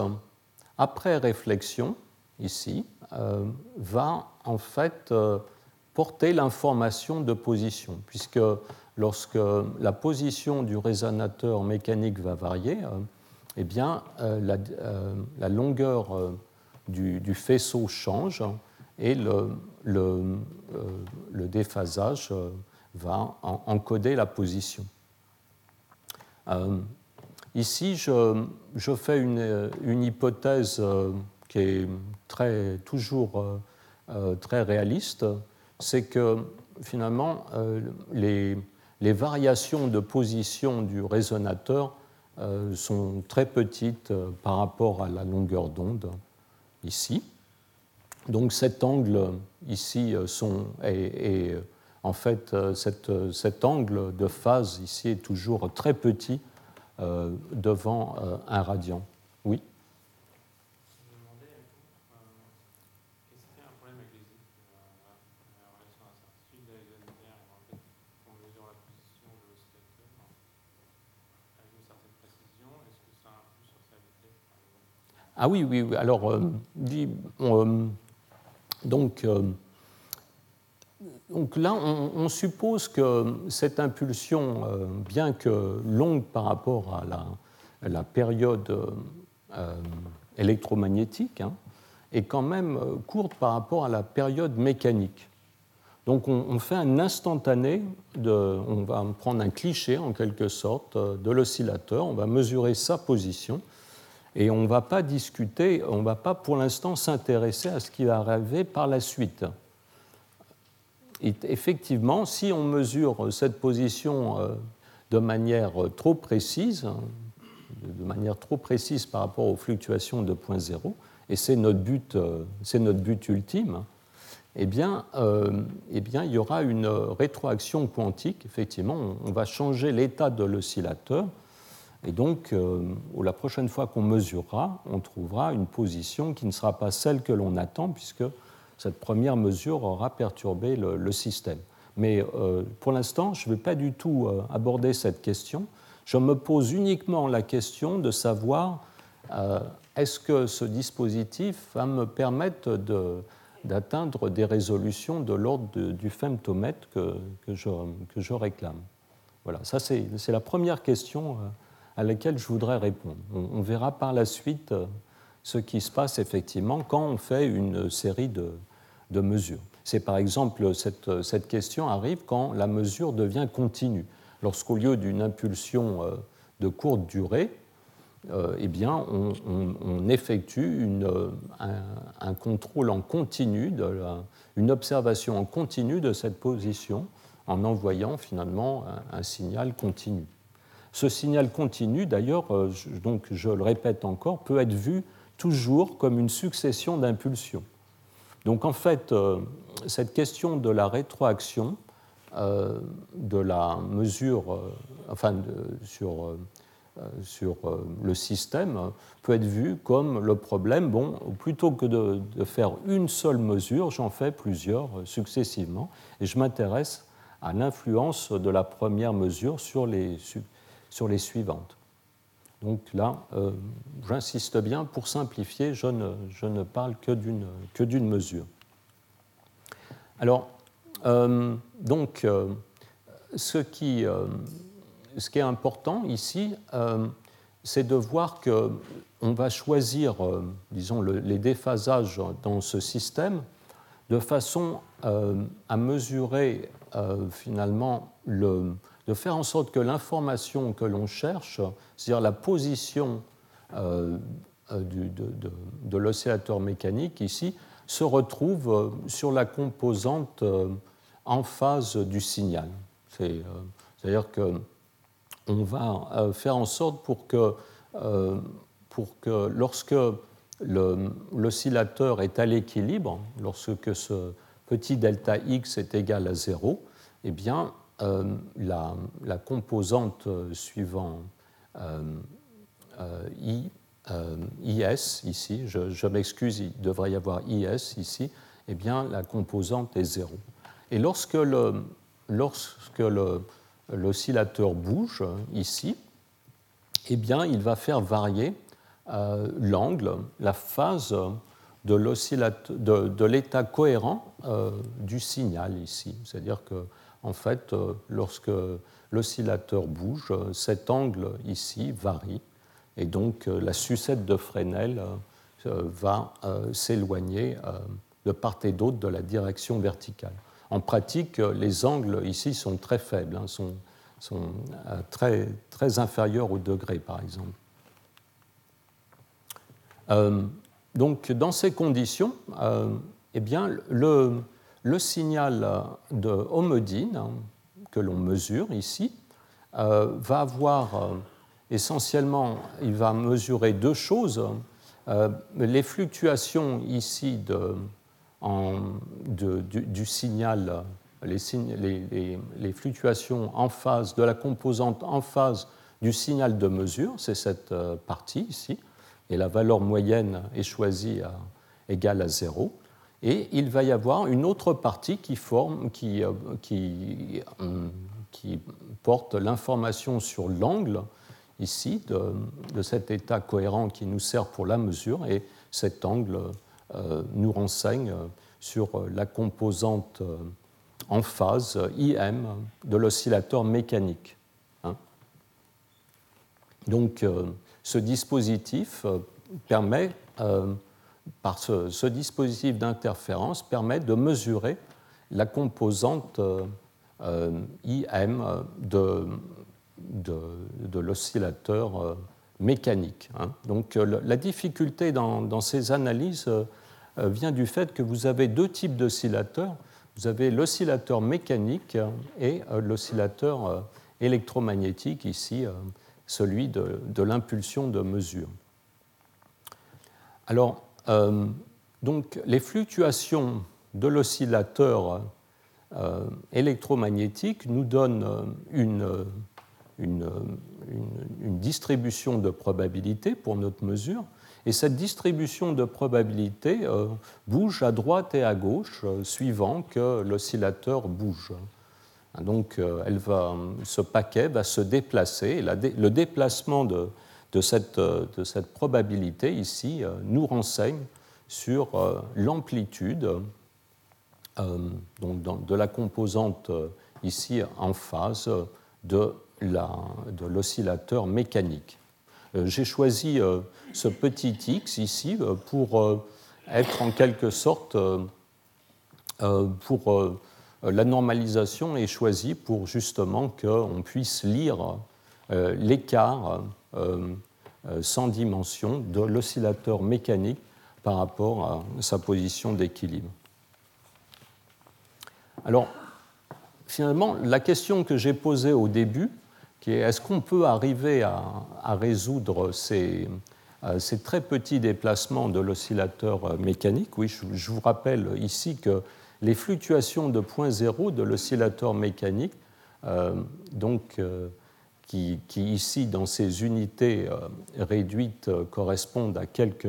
après réflexion, ici, va en fait porter l'information de position, puisque lorsque la position du résonateur mécanique va varier, eh bien, la, longueur du, du, faisceau change et le, euh, déphasage euh, va encoder la position. Euh, ici, je, fais une, hypothèse qui est toujours très réaliste, c'est que finalement, les, variations de position du résonateur sont très petites par rapport à la longueur d'onde ici. Donc cet angle ici euh, et, en fait euh, cet angle de phase ici est toujours très petit euh, devant un radian. Oui. Ah oui, oui. Alors, euh, donc, euh, donc, là, on, suppose que cette impulsion, euh, bien que longue par rapport à la, période euh, électromagnétique, hein, est quand même courte par rapport à la période mécanique. Donc on, fait un instantané, de, on va prendre un cliché en quelque sorte de l'oscillateur, on va mesurer sa position, et on ne va pas discuter, on ne va pas pour l'instant s'intéresser à ce qui va arriver par la suite. effectivement, si on mesure cette position euh, de manière trop précise, de manière trop précise par rapport aux fluctuations de point zéro, et c'est notre but, euh, c'est notre but ultime, eh bien, euh, eh bien, il y aura une rétroaction quantique. Effectivement, on va changer l'état de l'oscillateur et donc, euh, la prochaine fois qu'on mesurera, on trouvera une position qui ne sera pas celle que l'on attend, puisque cette première mesure aura perturbé le, système. Mais euh, pour l'instant, je ne vais pas du tout euh, aborder cette question. Je me pose uniquement la question de savoir est-ce que ce dispositif va me permettre d'atteindre des résolutions de l'ordre du femtomètre que, je, réclame Voilà, ça c'est la première question à laquelle je voudrais répondre. On, verra par la suite ce qui se passe effectivement quand on fait une série de, mesures. C'est par exemple, cette, cette, question arrive quand la mesure devient continue. Lorsqu'au lieu d'une impulsion de courte durée, euh, eh bien, on, effectue une, un, contrôle en continu, une observation en continu de cette position en envoyant finalement un, signal continu. Ce signal continu, d'ailleurs, euh, donc je le répète encore, peut être vu toujours comme une succession d'impulsions. Donc en fait, euh, cette question de la rétroaction de la mesure, enfin sur euh, sur euh, le système peut être vu comme le problème, bon, plutôt que de, faire une seule mesure, j'en fais plusieurs euh, successivement, et je m'intéresse à l'influence de la première mesure sur les, sur les suivantes. Donc là, j'insiste bien, pour simplifier, je ne, je ne parle que d'une mesure. Alors, donc, ce qui ce qui est important ici, euh, c'est de voir qu'on va choisir, euh, disons, les déphasages dans ce système de façon euh, à mesurer finalement, le, de faire en sorte que l'information que l'on cherche, c'est-à-dire la position du, de, de l'oscillateur mécanique ici, se retrouve sur la composante en phase du signal. C'est-à-dire que on va euh, faire en sorte pour que, euh, que lorsque l'oscillateur est à l'équilibre, lorsque ce petit delta x est égal à 0, eh bien, euh, la, composante suivant I, IS ici, je, m'excuse, il devrait y avoir IS ici, eh bien, la composante est 0. Et lorsque le, lorsque le l'oscillateur bouge ici, eh bien, il va faire varier euh, l'angle, la phase de l'état cohérent euh, du signal ici. C'est-à-dire que, en fait, euh, lorsque l'oscillateur bouge, cet angle ici varie, et donc la sucette de Fresnel va s'éloigner de part et d'autre de la direction verticale. En pratique, les angles ici sont très faibles, hein, sont, euh, très, inférieurs au degré, par exemple. Euh, donc, dans ces conditions, euh, eh bien, le, le, signal de Homodine, que l'on mesure ici, va avoir essentiellement, il va mesurer deux choses. les fluctuations ici de, du, signal, les, fluctuations en phase de la composante en phase du signal de mesure, c'est cette euh, partie ici, et la valeur moyenne est choisie égale à 0. Et il va y avoir une autre partie qui, euh, euh, porte l'information sur l'angle ici de, cet état cohérent qui nous sert pour la mesure, et cet angle euh, nous renseigne sur la composante en phase IM de l'oscillateur mécanique. Hein. Donc ce dispositif permet, par ce, dispositif d'interférence, permet de mesurer la composante IM de, de, l'oscillateur mécanique. Hein. Donc la difficulté dans, dans ces analyses euh, vient du fait que vous avez deux types d'oscillateurs. Vous avez l'oscillateur mécanique et euh, l'oscillateur euh, électromagnétique, ici celui de, l'impulsion de mesure. Alors, donc, les fluctuations de l'oscillateur électromagnétique nous donnent une, une, distribution de probabilité pour notre mesure. Et cette distribution de probabilité euh, bouge à droite et à gauche, euh, suivant que l'oscillateur bouge. Donc euh, elle va, ce paquet va se déplacer. le déplacement de, de cette, de cette probabilité ici nous renseigne sur l'amplitude de la composante ici en phase de l'oscillateur mécanique. J'ai choisi ce petit x ici pour être en quelque sorte pour la normalisation est choisie pour justement qu'on puisse lire euh, l'écart euh, euh, sans dimension de l'oscillateur mécanique par rapport à sa position d'équilibre. Alors, finalement, la question que j'ai posée au début, qui est est-ce qu'on peut arriver à, résoudre ces, ces, très petits déplacements de l'oscillateur mécanique? Oui, je, vous rappelle ici que les fluctuations de point zéro de l'oscillateur mécanique, euh, donc, euh, qui, ici, dans ces unités euh, réduites, correspondent à quelques,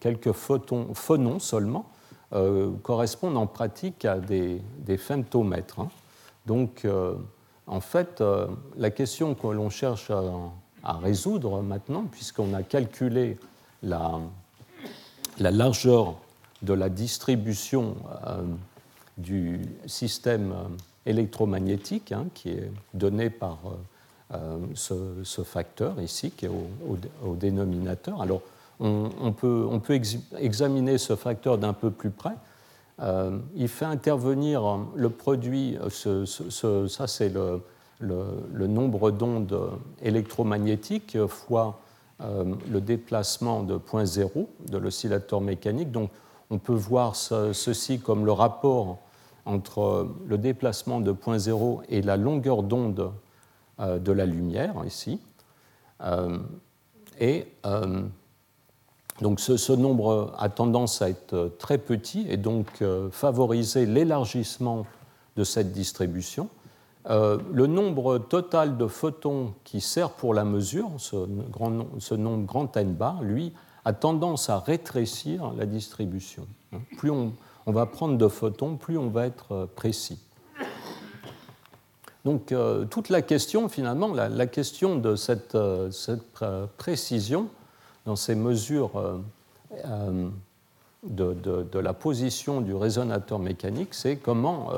quelques phonons seulement, correspondent en pratique à des, femtomètres. Hein. Donc, en fait, la question que l'on cherche à, résoudre maintenant, puisqu'on a calculé la, la largeur de la distribution euh, du système euh, électromagnétique hein, qui est donné par euh, ce, facteur ici, qui est au, dénominateur. Alors, on, peut, examiner ce facteur d'un peu plus près. il fait intervenir le produit, ça c'est le, nombre d'ondes électromagnétiques fois le déplacement de point zéro de l'oscillateur mécanique. Donc, on peut voir ceci comme le rapport entre le déplacement de point zéro et la longueur d'onde euh, de la lumière, ici. Euh, et euh, donc ce, nombre a tendance à être très petit et donc favoriser l'élargissement de cette distribution. le nombre total de photons qui sert pour la mesure, ce, nombre grand n bar, lui, a tendance à rétrécir la distribution. Plus on, va prendre de photons, plus on va être euh, précis. Donc euh, toute la question, finalement, la, question de cette, euh, précision dans ces mesures de, la position du résonateur mécanique, c'est comment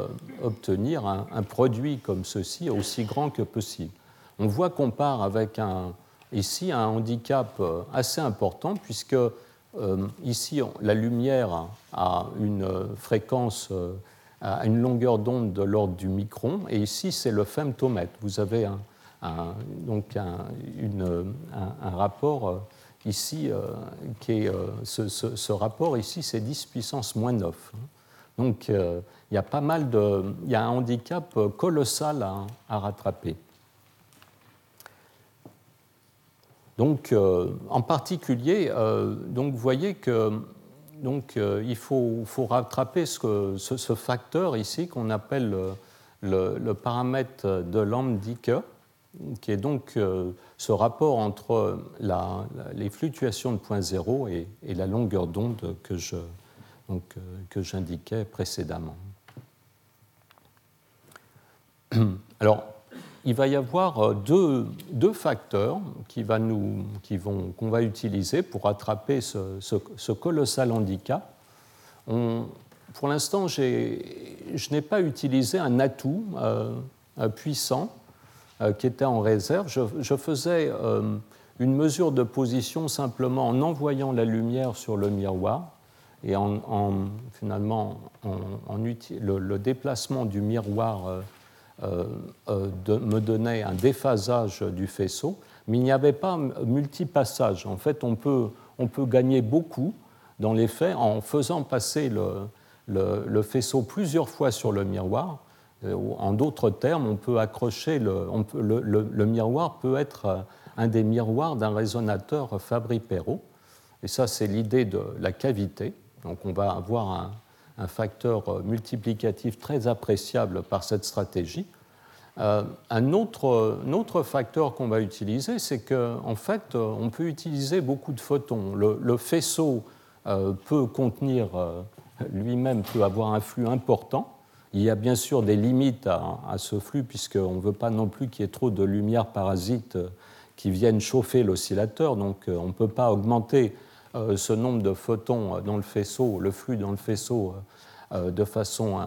obtenir un, produit comme ceci aussi grand que possible. On voit qu'on part avec un, ici un handicap euh, assez important puisque euh, ici la lumière a une fréquence, euh, a une longueur d'onde de l'ordre du micron et ici c'est le femtomètre. Vous avez un, donc un, rapport ici qui est ce, rapport ici c'est 10 puissance moins 9. Donc il y a pas mal de, il y a un handicap colossal à rattraper. Donc, euh, en particulier, euh, donc, vous voyez que donc, euh, il faut, rattraper ce, facteur ici qu'on appelle le, paramètre de Lambdicke, qui est donc ce rapport entre les fluctuations de point zéro et, la longueur d'onde que je, que j'indiquais précédemment. Alors, il va y avoir euh, deux, facteurs qui va nous, qui vont, qu'on va utiliser pour attraper ce, colossal handicap. pour l'instant, je n'ai pas utilisé un atout euh, puissant euh, qui était en réserve. Je, faisais une mesure de position simplement en envoyant la lumière sur le miroir et en, finalement en, le, déplacement du miroir de, me donnait un déphasage du faisceau, mais il n'y avait pas multipassage. En fait, on peut, on peut gagner beaucoup dans les faits en faisant passer le, le, faisceau plusieurs fois sur le miroir. Euh, en d'autres termes, on peut accrocher le, on peut, le, miroir peut être un des miroirs d'un résonateur Fabry-Perot. Et ça, c'est l'idée de la cavité. Donc, on va avoir un, un facteur euh, multiplicatif très appréciable par cette stratégie. Euh, un, autre, autre, facteur qu'on va utiliser, c'est qu'en en fait, euh, on peut utiliser beaucoup de photons. Le, faisceau peut contenir, lui-même peut avoir un flux important. Il y a bien sûr des limites à, ce flux, puisqu'on ne veut pas non plus qu'il y ait trop de lumière parasite qui viennent chauffer l'oscillateur, donc on ne peut pas augmenter ce nombre de photons dans le faisceau, le flux dans le faisceau de façon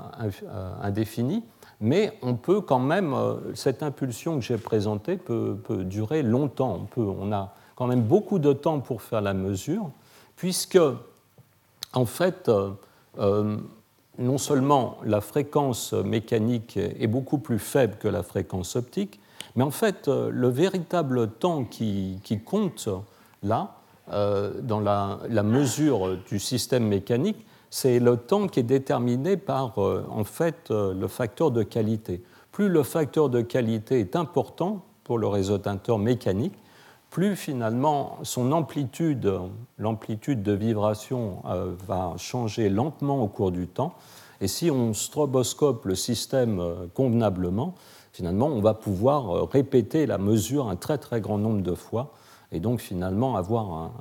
indéfinie, mais on peut quand même, cette impulsion que j'ai présentée peut, durer longtemps. On, peut, on a quand même beaucoup de temps pour faire la mesure, puisque, en fait, non seulement la fréquence mécanique est beaucoup plus faible que la fréquence optique, mais en fait, euh, le véritable temps qui, compte là, euh, dans la, mesure du système mécanique, c'est le temps qui est déterminé par euh, en fait, le facteur de qualité. Plus le facteur de qualité est important pour le résonateur mécanique, plus finalement son amplitude, l'amplitude de vibration euh, va changer lentement au cours du temps. Et si on stroboscope le système euh, convenablement, finalement, on va pouvoir euh, répéter la mesure un très très grand nombre de fois et donc finalement avoir,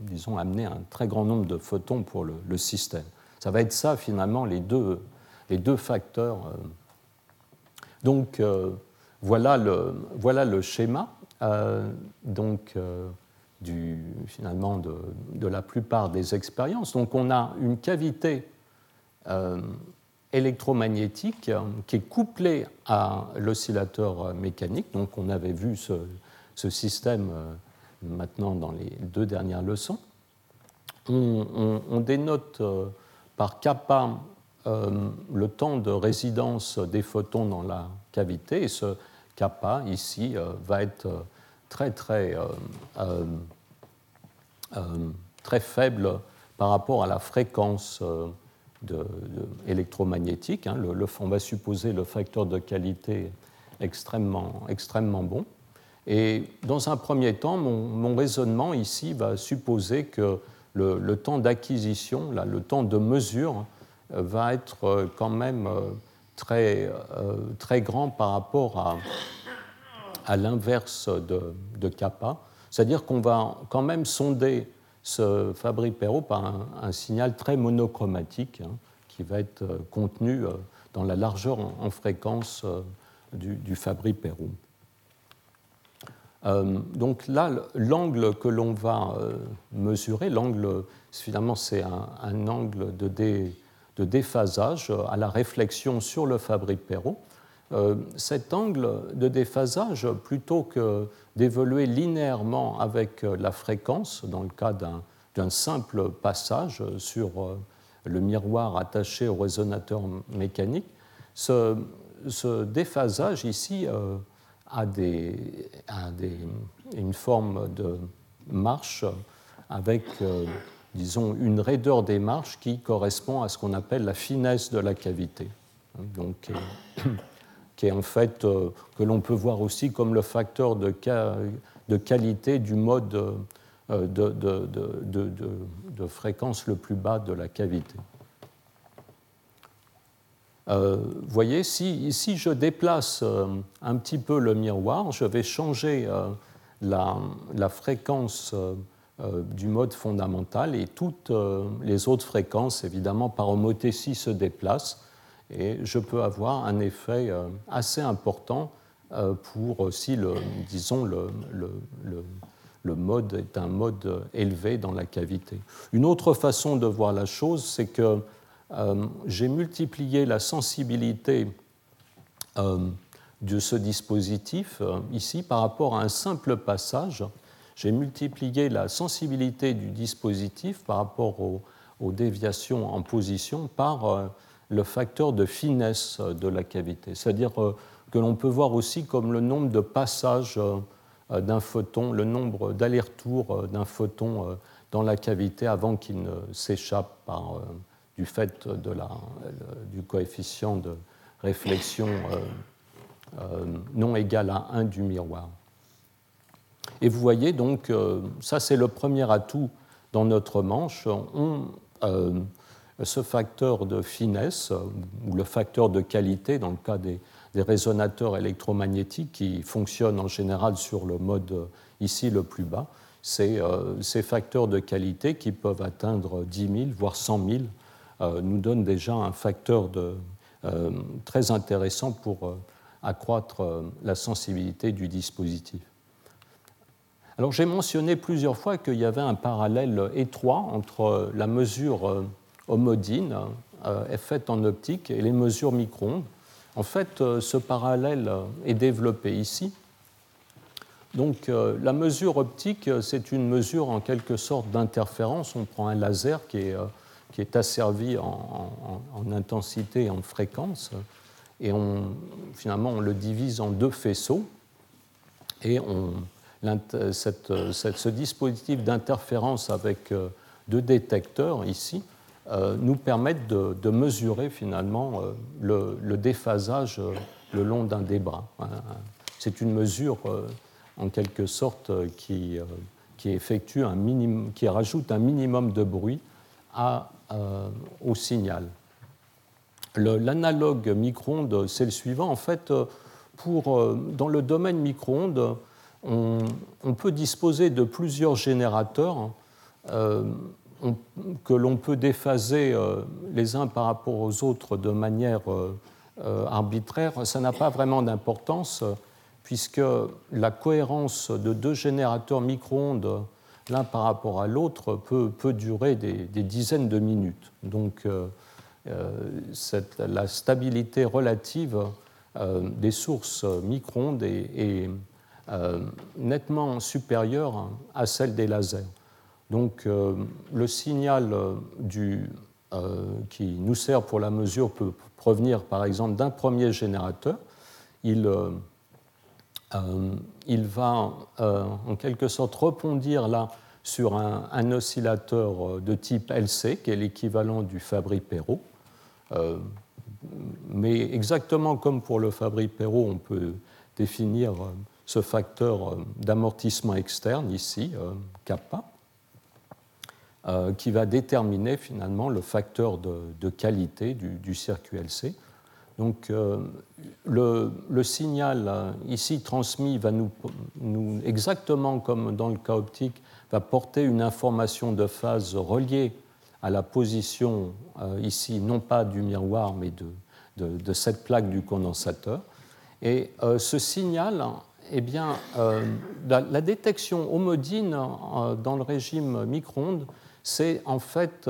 disons, amener un très grand nombre de photons pour le, système. Ça va être ça finalement les deux, les deux facteurs. Donc voilà le, voilà le schéma. Euh, donc, euh, du, finalement de, la plupart des expériences. Donc on a une cavité euh, électromagnétique qui est couplée à l'oscillateur mécanique. Donc on avait vu ce, système maintenant dans les deux dernières leçons. On, dénote par kappa le temps de résidence des photons dans la cavité et ce kappa ici euh, va être euh, très très, euh, très faible par rapport à la fréquence électromagnétique. Hein. Le, on va supposer le facteur de qualité extrêmement, extrêmement bon. Et dans un premier temps, mon, raisonnement ici va supposer que le, temps d'acquisition, le temps de mesure, va être quand même très, euh, très grand par rapport à, l'inverse de, de, kappa. C'est-à-dire qu'on va quand même sonder ce Fabry-Perot par un, signal très monochromatique hein, qui va être euh, contenu euh, dans la largeur en, fréquence du, du Fabry-Perot. donc là, l'angle que l'on va mesurer, l'angle, finalement, c'est un, angle de dé, de déphasage à la réflexion sur le Fabry-Perot. Euh, cet angle de déphasage, plutôt que d'évoluer linéairement avec euh, la fréquence, dans le cas d'un simple passage sur euh, le miroir attaché au résonateur mécanique, ce, déphasage ici des, une forme de marche avec disons, une raideur des marches qui correspond à ce qu'on appelle la finesse de la cavité. Donc, qui est en fait, euh, que l'on peut voir aussi comme le facteur de, qualité du mode euh, de, fréquence le plus bas de la cavité. Euh, voyez, si, je déplace un petit peu le miroir, je vais changer la, la, fréquence euh, du mode fondamental et toutes euh, les autres fréquences, évidemment, par homothétie se déplacent et je peux avoir un effet euh, assez important pour si, le, disons, le, mode est un mode élevé dans la cavité. Une autre façon de voir la chose, c'est que j'ai multiplié la sensibilité de ce dispositif ici par rapport à un simple passage j'ai multiplié la sensibilité du dispositif par rapport aux, déviations en position par euh, le facteur de finesse de la cavité. C'est-à-dire euh, que l'on peut voir aussi comme le nombre de passages euh, d'un photon, le nombre d'allers-retours d'un photon dans la cavité avant qu'il ne s'échappe par, du fait du coefficient de réflexion non égal à 1 du miroir. Et vous voyez donc, euh, ça c'est le premier atout dans notre manche. On, euh, ce facteur de finesse, ou le facteur de qualité dans le cas des, résonateurs électromagnétiques qui fonctionnent en général sur le mode ici le plus bas, c'est euh, ces facteurs de qualité qui peuvent atteindre 10 000, voire 100 000, nous donnent déjà un facteur de, très intéressant pour accroître la sensibilité du dispositif. Alors j'ai mentionné plusieurs fois qu'il y avait un parallèle étroit entre la mesure homodine faite en optique et les mesures micro-ondes. En fait, ce parallèle est développé ici. Donc la mesure optique, c'est une mesure en quelque sorte d'interférence. On prend un laser qui est qui est asservi en, intensité et en fréquence. Et on, finalement, on le divise en deux faisceaux. Et on, cette, ce dispositif d'interférence avec euh, deux détecteurs ici euh, nous permettent de, mesurer finalement euh, le, déphasage le long d'un des bras. Hein. C'est une mesure en quelque sorte qui, qui, effectue un minimum, qui rajoute un minimum de bruit à au signal. L'analogue micro-ondes, c'est le suivant. En fait, euh, pour, euh, dans le domaine micro-ondes, on, peut disposer de plusieurs générateurs que l'on peut déphaser les uns par rapport aux autres de manière arbitraire. Ça n'a pas vraiment d'importance puisque la cohérence de deux générateurs micro-ondes l'un par rapport à l'autre peut, durer des, dizaines de minutes. Donc euh, euh, la stabilité relative euh, des sources micro-ondes est, nettement supérieure à celle des lasers. Donc le signal qui nous sert pour la mesure peut provenir par exemple d'un premier générateur. Il, il va euh, en quelque sorte repondir là sur un, oscillateur euh, de type LC, qui est l'équivalent du Fabry-Perot. mais exactement comme pour le Fabry-Perot, on peut définir ce facteur d'amortissement externe ici, kappa, qui va déterminer finalement le facteur de, qualité du, circuit LC. Donc euh, le, signal euh, ici transmis va nous, exactement comme dans le cas optique, va porter une information de phase reliée à la position euh, ici, non pas du miroir, mais de, cette plaque du condensateur. Et ce signal, eh bien, la, la, détection homodine dans le régime micro-ondes, c'est en fait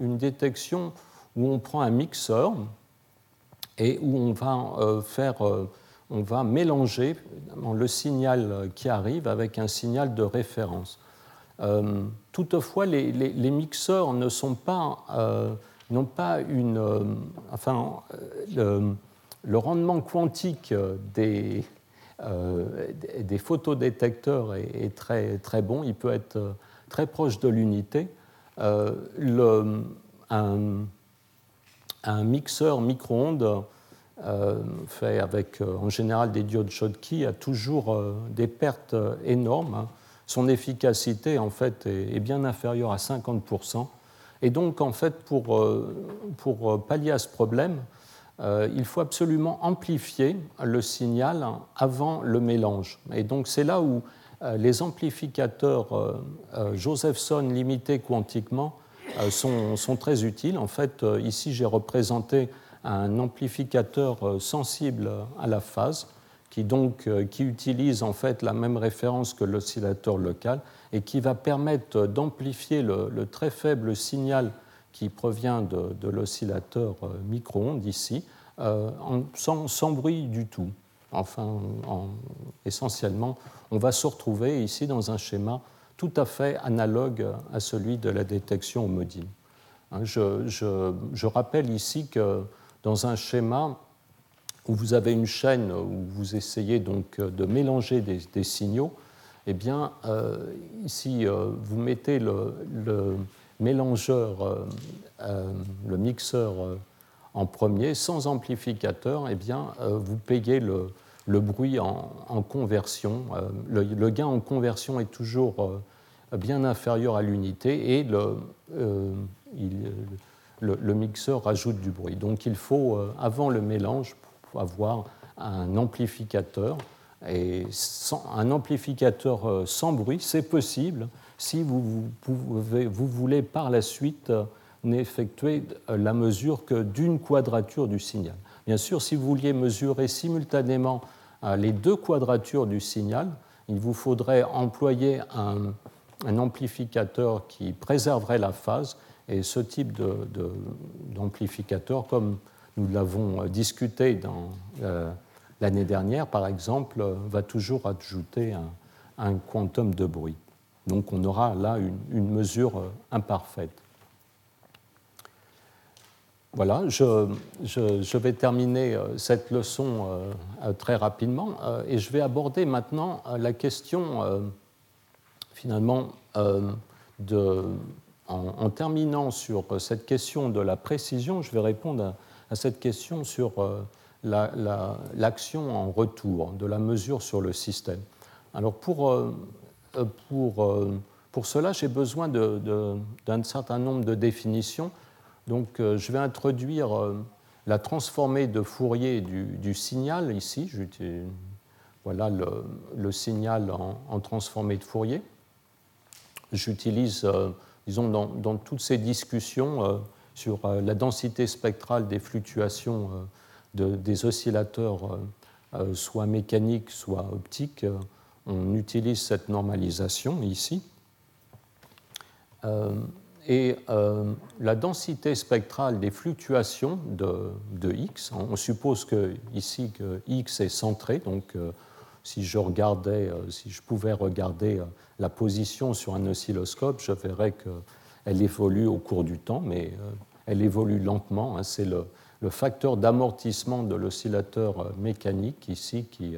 une détection où on prend un mixeur, et où on va, euh, faire, euh, on va mélanger le signal qui arrive avec un signal de référence. Euh, toutefois, les, mixeurs ne sont pas, n'ont pas une, enfin, le, rendement quantique des, photodétecteurs est, très, très bon. Il peut être très proche de l'unité. un, un mixeur micro-ondes euh, fait avec euh, en général des diodes Schottky a toujours euh, des pertes énormes. Hein. Son efficacité en fait est, bien inférieure à 50%. Et donc en fait pour, pour pallier à ce problème, il faut absolument amplifier le signal avant le mélange. Et donc c'est là où les amplificateurs Josephson limités quantiquement euh, sont, très utiles. En fait, euh, ici, j'ai représenté un amplificateur euh, sensible à la phase qui, donc, qui utilise en fait la même référence que l'oscillateur local et qui va permettre d'amplifier le, très faible signal qui provient de, l'oscillateur micro-ondes ici, sans, bruit du tout. Enfin, essentiellement, on va se retrouver ici dans un schéma tout à fait analogue à celui de la détection homodine. Hein, je, rappelle ici que dans un schéma où vous avez une chaîne où vous essayez donc de mélanger des, signaux, eh bien, euh, ici, euh, vous mettez le, mélangeur, euh, le mixeur en premier, sans amplificateur, eh bien, vous payez le, bruit en, conversion. Le, gain en conversion est toujours bien inférieur à l'unité et le, euh, le, mixeur rajoute du bruit. Donc il faut, euh, avant le mélange, avoir un amplificateur. Et un amplificateur euh, sans bruit, c'est possible si vous, vous, voulez par la suite n'effectuer la mesure que d'une quadrature du signal. Bien sûr, si vous vouliez mesurer simultanément les deux quadratures du signal, il vous faudrait employer un, amplificateur qui préserverait la phase. Et ce type d'amplificateur, comme nous l'avons discuté dans l'année dernière, par exemple, va toujours ajouter un, quantum de bruit. Donc on aura là une mesure imparfaite. Voilà, je, vais terminer euh, cette leçon euh, euh, très rapidement et je vais aborder maintenant la question, finalement, en, terminant sur cette question de la précision, je vais répondre à, cette question sur l'action en retour de la mesure sur le système. Alors pour, pour cela, j'ai besoin d'un certain nombre de définitions donc euh, je vais introduire euh, la transformée de Fourier du, signal ici. Voilà le, signal en, transformée de Fourier. J'utilise, euh, disons, dans, toutes ces discussions sur la densité spectrale des fluctuations des oscillateurs, soit mécaniques, soit optiques, on utilise cette normalisation ici. Et euh, la densité spectrale des fluctuations de, X, on suppose que ici que X est centré, donc euh, si je regardais, euh, si je pouvais regarder la position sur un oscilloscope, je verrais qu'elle évolue au cours du temps, mais elle évolue lentement. Hein. C'est le, facteur d'amortissement de l'oscillateur mécanique ici qui,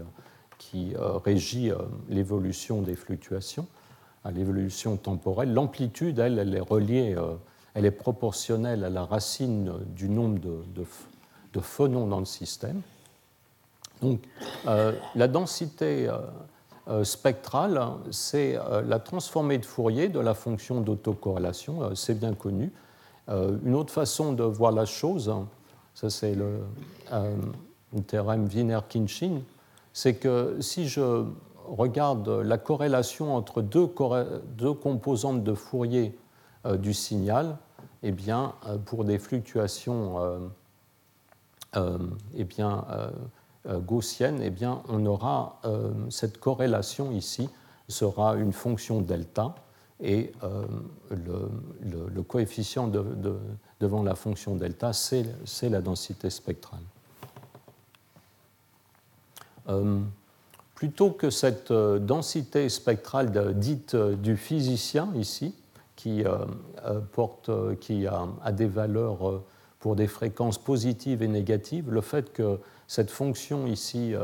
qui régit l'évolution des fluctuations à l'évolution temporelle. L'amplitude, elle, elle est reliée, euh, elle est proportionnelle à la racine du nombre de, phonons dans le système. Donc, euh, la densité euh, spectrale, c'est la transformée de Fourier de la fonction d'autocorrélation, c'est bien connu. une autre façon de voir la chose, ça c'est le, théorème Wiener-Khinchin, c'est que si je regarde la corrélation entre deux, composantes de Fourier euh, du signal, eh bien, euh, pour des fluctuations euh, eh bien, gaussiennes, eh bien, on aura cette corrélation ici sera une fonction delta et le, coefficient devant la fonction delta, c'est la densité spectrale plutôt que cette euh, densité spectrale dite euh, du physicien ici, qui, euh, porte, qui a, des valeurs pour des fréquences positives et négatives, le fait que cette fonction ici,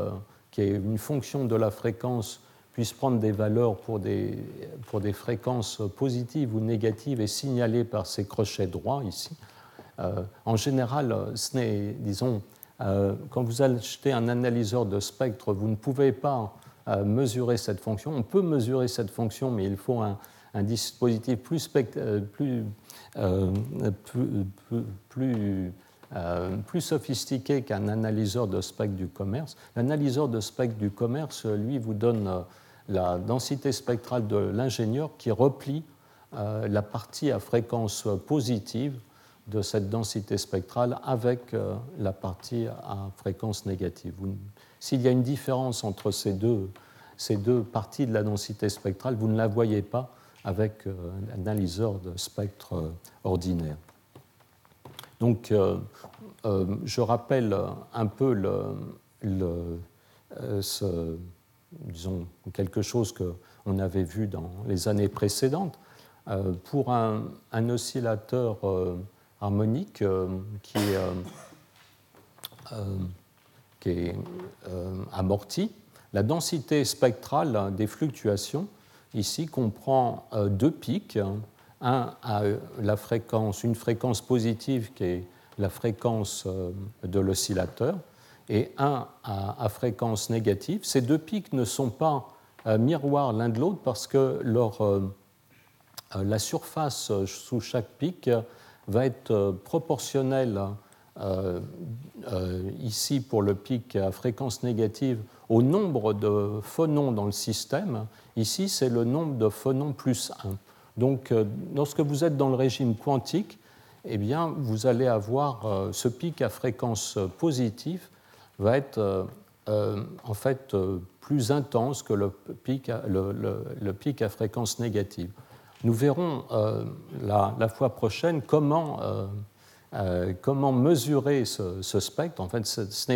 qui est une fonction de la fréquence, puisse prendre des valeurs pour des, pour des fréquences positives ou négatives et signalées par ces crochets droits ici, en général, ce n'est, disons, quand vous achetez un analyseur de spectre, vous ne pouvez pas euh, mesurer cette fonction. On peut mesurer cette fonction, mais il faut un, dispositif plus, euh, sophistiqué qu'un analyseur de spectre du commerce. L'analyseur de spectre du commerce, lui, vous donne la densité spectrale de l'ingénieur qui replie la partie à fréquence positive de cette densité spectrale avec euh, la partie à fréquence négative. S'il y a une différence entre ces deux, parties de la densité spectrale, vous ne la voyez pas avec euh, un analyseur de spectre euh, ordinaire. Donc, je rappelle un peu quelque chose qu'on avait vu dans les années précédentes. pour un oscillateur harmonique euh, qui est, euh, euh, amortie. La densité spectrale des fluctuations ici comprend deux pics, un à la fréquence, une fréquence positive qui est la fréquence de l'oscillateur et un à, fréquence négative. Ces deux pics ne sont pas miroirs l'un de l'autre parce que la surface sous chaque pic va être euh, proportionnel euh, euh, ici pour le pic à fréquence négative au nombre de phonons dans le système. Ici, c'est le nombre de phonons plus 1. Donc, lorsque vous êtes dans le régime quantique, eh bien, vous allez avoir ce pic à fréquence positive va être en fait plus intense que le pic, le, pic à fréquence négative. Nous verrons la, la, fois prochaine comment, comment mesurer ce, spectre. En fait, ce,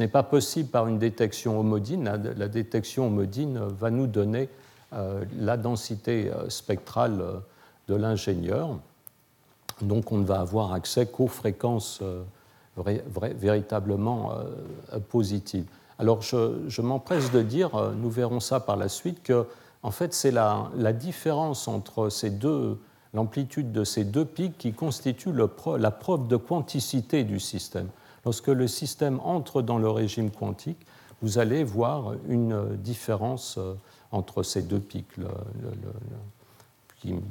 n'est pas possible par une détection homodine. La, détection homodine va nous donner euh, la densité euh, spectrale euh, de l'ingénieur. Donc on ne va avoir accès qu'aux fréquences véritablement positives. Alors je, m'empresse de dire, nous verrons ça par la suite, que en fait c'est la, différence entre ces deux, l'amplitude de ces deux pics qui constitue la preuve de quanticité du système. Lorsque le système entre dans le régime quantique, vous allez voir une différence euh, entre ces deux pics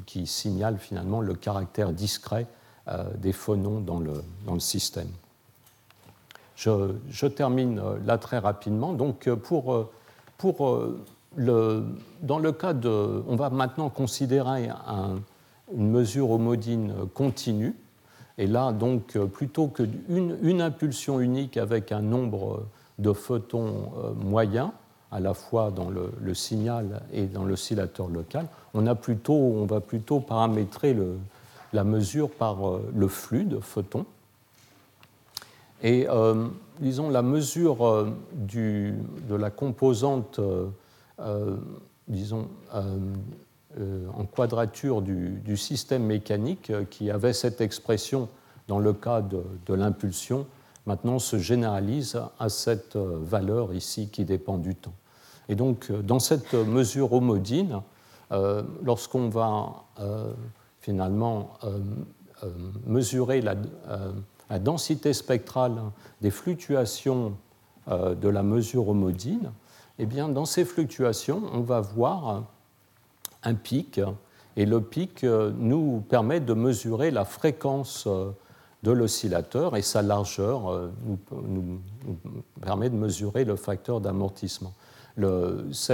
qui, signalent finalement le caractère discret euh, des phonons dans le, système. Je, termine euh, là très rapidement. Donc, pour dans le cas de. On va maintenant considérer une mesure homodine continue. Et là, donc, euh, plutôt qu'une une impulsion unique avec un nombre de photons euh, moyen, à la fois dans le, signal et dans l'oscillateur local, on, a plutôt, on va plutôt paramétrer la mesure par euh, le flux de photons. Et disons, la mesure de la composante, disons, euh, en quadrature du, système mécanique euh, qui avait cette expression dans le cas de, l'impulsion, maintenant se généralise à cette euh, valeur ici qui dépend du temps. Et donc, dans cette mesure homodine, lorsqu'on va finalement mesurer la, densité spectrale des fluctuations de la mesure homodine, eh dans ces fluctuations, on va voir un pic, et le pic euh, nous permet de mesurer la fréquence euh, de l'oscillateur et sa largeur euh, nous, permet de mesurer le facteur d'amortissement. Ce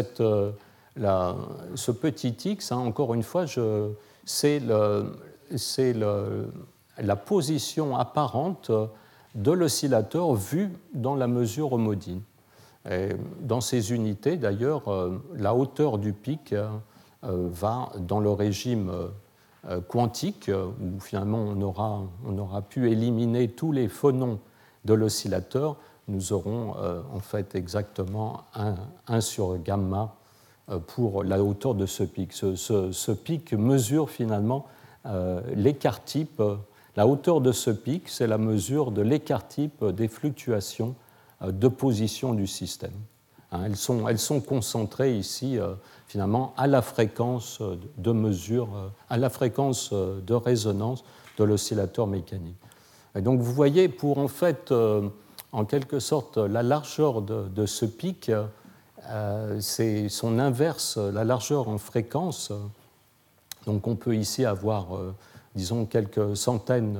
petit x, hein, encore une fois, c'est la position apparente de l'oscillateur vue dans la mesure homodine. Dans ces unités, d'ailleurs, la hauteur du pic euh, va dans le régime euh, quantique, où finalement on aura, pu éliminer tous les phonons de l'oscillateur, nous aurons euh, en fait exactement 1, sur gamma pour la hauteur de ce pic. Ce, pic mesure finalement l'écart type. La hauteur de ce pic, c'est la mesure de l'écart type des fluctuations de position du système. Hein, elles, sont, elles sont concentrées ici finalement à la fréquence de mesure, à la fréquence de résonance de l'oscillateur mécanique. Et donc vous voyez, pour en fait, euh, en quelque sorte, la largeur de, ce pic, euh, c'est son inverse, la largeur en fréquence. Donc on peut ici avoir, euh, disons, quelques centaines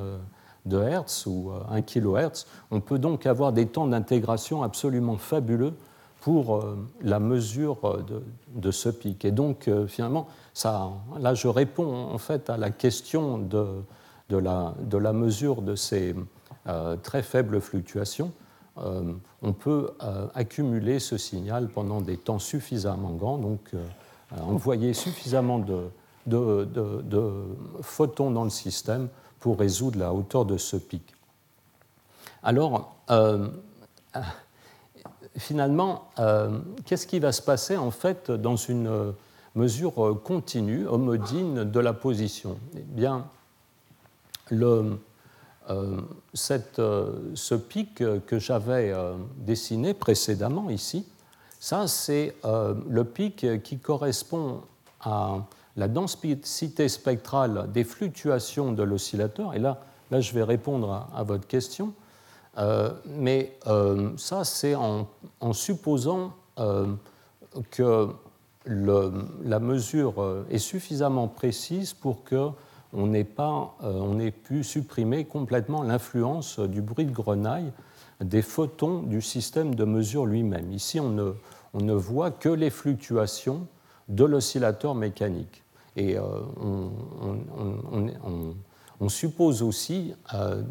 de Hertz ou 1 kHz. On peut donc avoir des temps d'intégration absolument fabuleux pour euh, la mesure euh, de, ce pic. Et donc, euh, finalement, ça, là, je réponds en fait à la question de, la, mesure de ces très faibles fluctuations. on peut accumuler ce signal pendant des temps suffisamment grands, donc envoyer suffisamment de, photons dans le système pour résoudre la hauteur de ce pic. Alors, finalement, euh, qu'est-ce qui va se passer en fait dans une euh, mesure euh, continue, homodine de la position? Eh bien, le, ce pic que j'avais dessiné précédemment ici, ça c'est le pic qui correspond à la densité spectrale des fluctuations de l'oscillateur. Et là, là, je vais répondre à votre question. Euh, mais euh, ça, c'est en, supposant euh, que la mesure est suffisamment précise pour qu'on ait, ait pu supprimer complètement l'influence du bruit de grenaille des photons du système de mesure lui-même. Ici, on ne, on ne, voit que les fluctuations de l'oscillateur mécanique. Et on, On suppose aussi,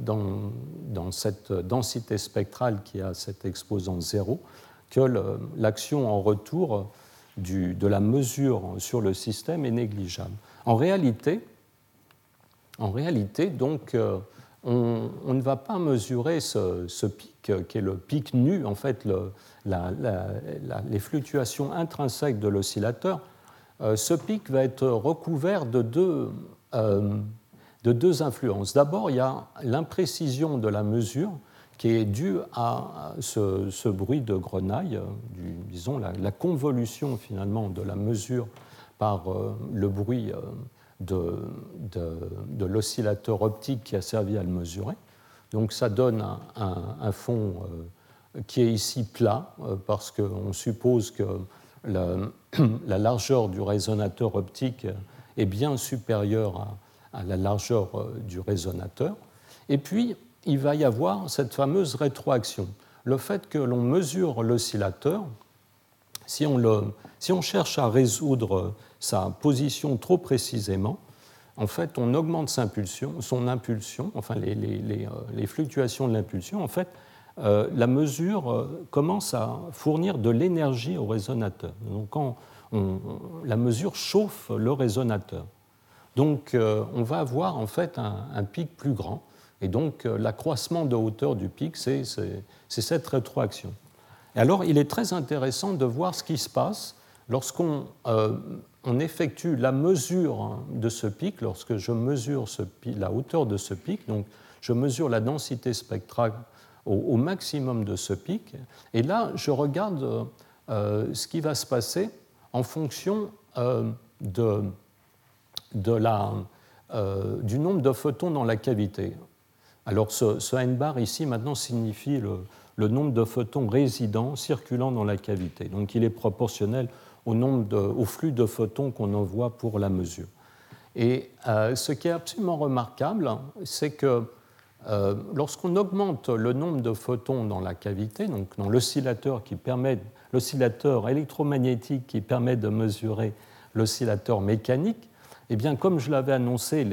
dans, cette densité spectrale qui a cet exposant zéro, que l'action en retour de la mesure sur le système est négligeable. En réalité, en réalité donc, on, ne va pas mesurer ce, pic, qui est le pic nu, en fait, les fluctuations intrinsèques de l'oscillateur. Euh, ce pic va être recouvert de deux, euh, de deux influences. D'abord, il y a l'imprécision de la mesure qui est due à ce, bruit de grenaille, disons la, convolution finalement de la mesure par euh, le bruit de, l'oscillateur optique qui a servi à le mesurer. Donc ça donne un, fond euh, qui est ici plat, euh, parce qu'on suppose que la, la, largeur du résonateur optique est bien supérieure à, à la largeur euh, du résonateur. Et puis, il va y avoir cette fameuse rétroaction. Le fait que l'on mesure l'oscillateur, si on, cherche à résoudre sa position trop précisément, en fait, on augmente son impulsion, enfin euh, les fluctuations de l'impulsion. En fait, euh, la mesure euh, commence à fournir de l'énergie au résonateur. Donc, quand la mesure chauffe le résonateur. Donc, on va avoir en fait un pic plus grand. Et donc, l'accroissement de hauteur du pic, c'est cette rétroaction. Et alors, il est très intéressant de voir ce qui se passe lorsqu'on euh, effectue la mesure de ce pic, lorsque je mesure la hauteur de ce pic, donc je mesure la densité spectrale au, maximum de ce pic, et là je regarde euh, ce qui va se passer en fonction euh, de, la, du nombre de photons dans la cavité. Alors ce, ce n bar ici maintenant signifie le, le nombre de photons résidents circulant dans la cavité. Donc il est proportionnel au, nombre au flux de photons qu'on envoie pour la mesure. Et euh, ce qui est absolument remarquable, c'est que euh, lorsqu'on augmente le nombre de photons dans la cavité, donc dans l'oscillateur qui permet, l'oscillateur électromagnétique qui permet de mesurer l'oscillateur mécanique, eh bien, comme je l'avais annoncé,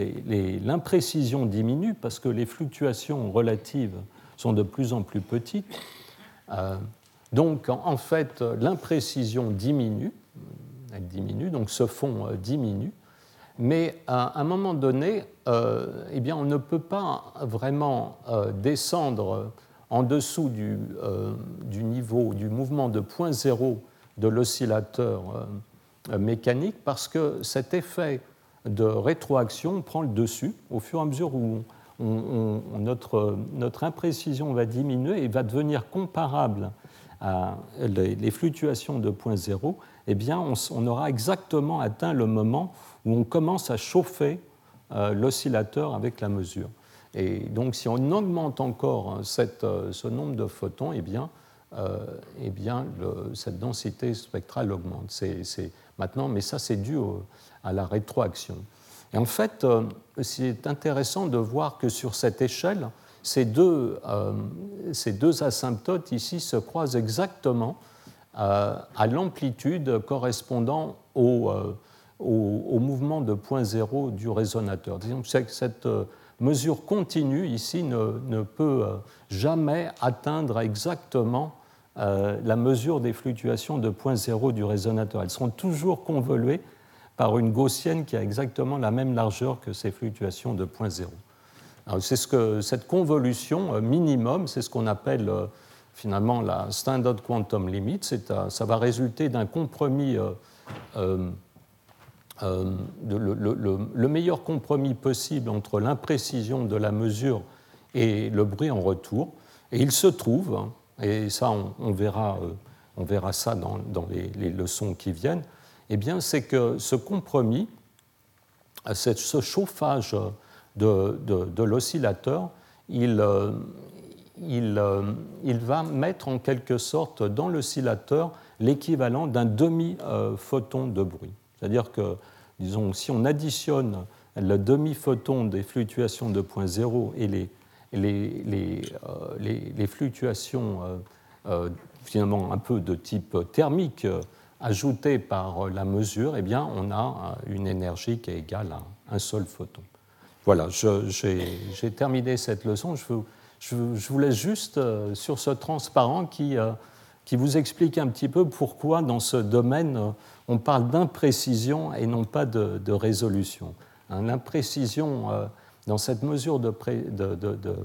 l'imprécision diminue parce que les fluctuations relatives sont de plus en plus petites. Euh, donc, en fait, l'imprécision diminue, elle diminue, donc ce fond euh, diminue, mais à un moment donné, euh, eh bien, on ne peut pas vraiment euh, descendre en dessous du, du, niveau, du mouvement de point zéro de l'oscillateur mécanique parce que cet effet de rétroaction prend le dessus au fur et à mesure où notre, imprécision va diminuer et va devenir comparable les, fluctuations de point zéro, eh bien, on, aura exactement atteint le moment où on commence à chauffer euh, l'oscillateur avec la mesure. Et donc, si on augmente encore cette, euh, ce nombre de photons, eh bien, euh, eh bien cette densité spectrale augmente. C'est maintenant, mais ça, c'est dû à la rétroaction. Et en fait, c'est intéressant de voir que sur cette échelle, ces deux, euh, asymptotes ici se croisent exactement euh, à l'amplitude correspondant au, euh, au, mouvement de point zéro du résonateur. Disons que cette mesure continue ici ne, ne peut jamais atteindre exactement la mesure des fluctuations de point zéro du résonateur. Elles sont toujours convoluées par une gaussienne qui a exactement la même largeur que ces fluctuations de point zéro. C'est ce que, cette convolution euh, minimum, c'est ce qu'on appelle euh, finalement la standard quantum limit. Euh, ça va résulter d'un compromis, le, meilleur compromis possible entre l'imprécision de la mesure et le bruit en retour. Et il se trouve, hein, et ça on, verra, on verra ça dans, les, leçons qui viennent, eh bien c'est que ce compromis, ce chauffage de, l'oscillateur, il, euh, euh, il, va mettre en quelque sorte dans l'oscillateur l'équivalent d'un demi-photon de bruit. C'est-à-dire que, disons, si on additionne le demi-photon des fluctuations de point zéro et euh, les fluctuations finalement un peu de type thermique ajoutées par la mesure, eh bien, on a une énergie qui est égale à un seul photon. voilà, j'ai terminé cette leçon. Je, vous laisse juste sur ce transparent qui, qui vous explique un petit peu pourquoi dans ce domaine on parle d'imprécision et non pas de, résolution. Hein, l'imprécision, dans cette mesure de, de,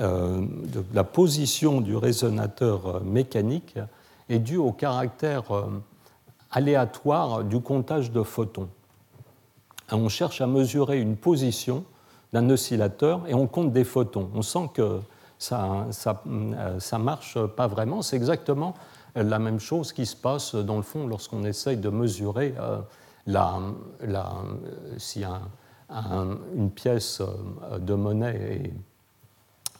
euh, la position du résonateur euh, mécanique est due au caractère euh, aléatoire du comptage de photons. On cherche à mesurer une position d'un oscillateur et on compte des photons. On sent que ça ne marche pas vraiment. C'est exactement la même chose qui se passe dans le fond lorsqu'on essaye de mesurer la, la, si un, une pièce de monnaie est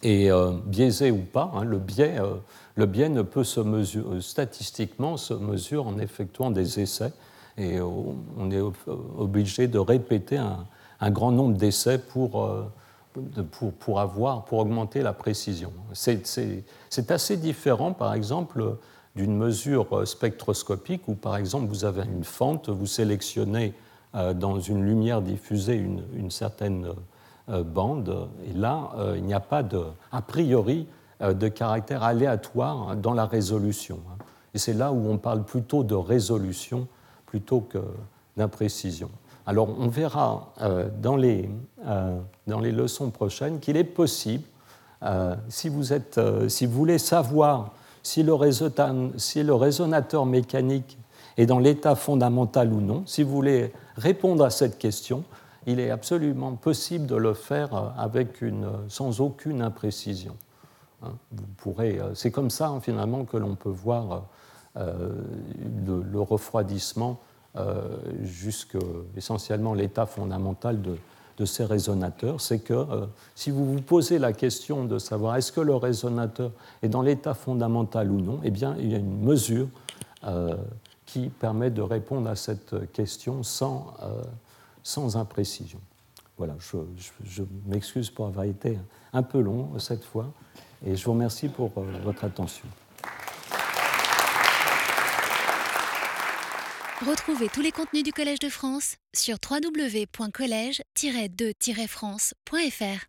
et euh, biaisé ou pas, hein, le, biais, euh, le, biais, ne peut se mesurer, statistiquement se mesure en effectuant des essais. Et euh, on est obligé de répéter un, grand nombre d'essais pour, pour, pour, avoir, pour augmenter la précision. C'est assez différent, par exemple, d'une mesure spectroscopique où, par exemple, vous avez une fente, vous sélectionnez dans une lumière diffusée une, une certaine euh, bande. Et là, euh, il n'y a pas de, a priori euh, de caractère aléatoire dans la résolution. Hein. Et c'est là où on parle plutôt de résolution plutôt que d'imprécision. Alors on verra dans, les, dans les leçons prochaines qu'il est possible, si, vous êtes, si vous voulez savoir si le, si le résonateur mécanique est dans l'état fondamental ou non, si vous voulez répondre à cette question, il est absolument possible de le faire euh, avec une, sans aucune imprécision. Hein. Vous pourrez, euh, c'est comme ça hein, finalement que l'on peut voir euh, le, refroidissement jusqu'à essentiellement l'état fondamental de, de, ces résonateurs. C'est que si vous vous posez la question de savoir est-ce que le résonateur est dans l'état fondamental ou non, eh bien il y a une mesure qui permet de répondre à cette question sans sans imprécision. Voilà, je, m'excuse pour avoir été un peu long cette fois et je vous remercie pour euh, votre attention. Retrouvez tous les contenus du Collège de France sur www.colège-2-france.fr.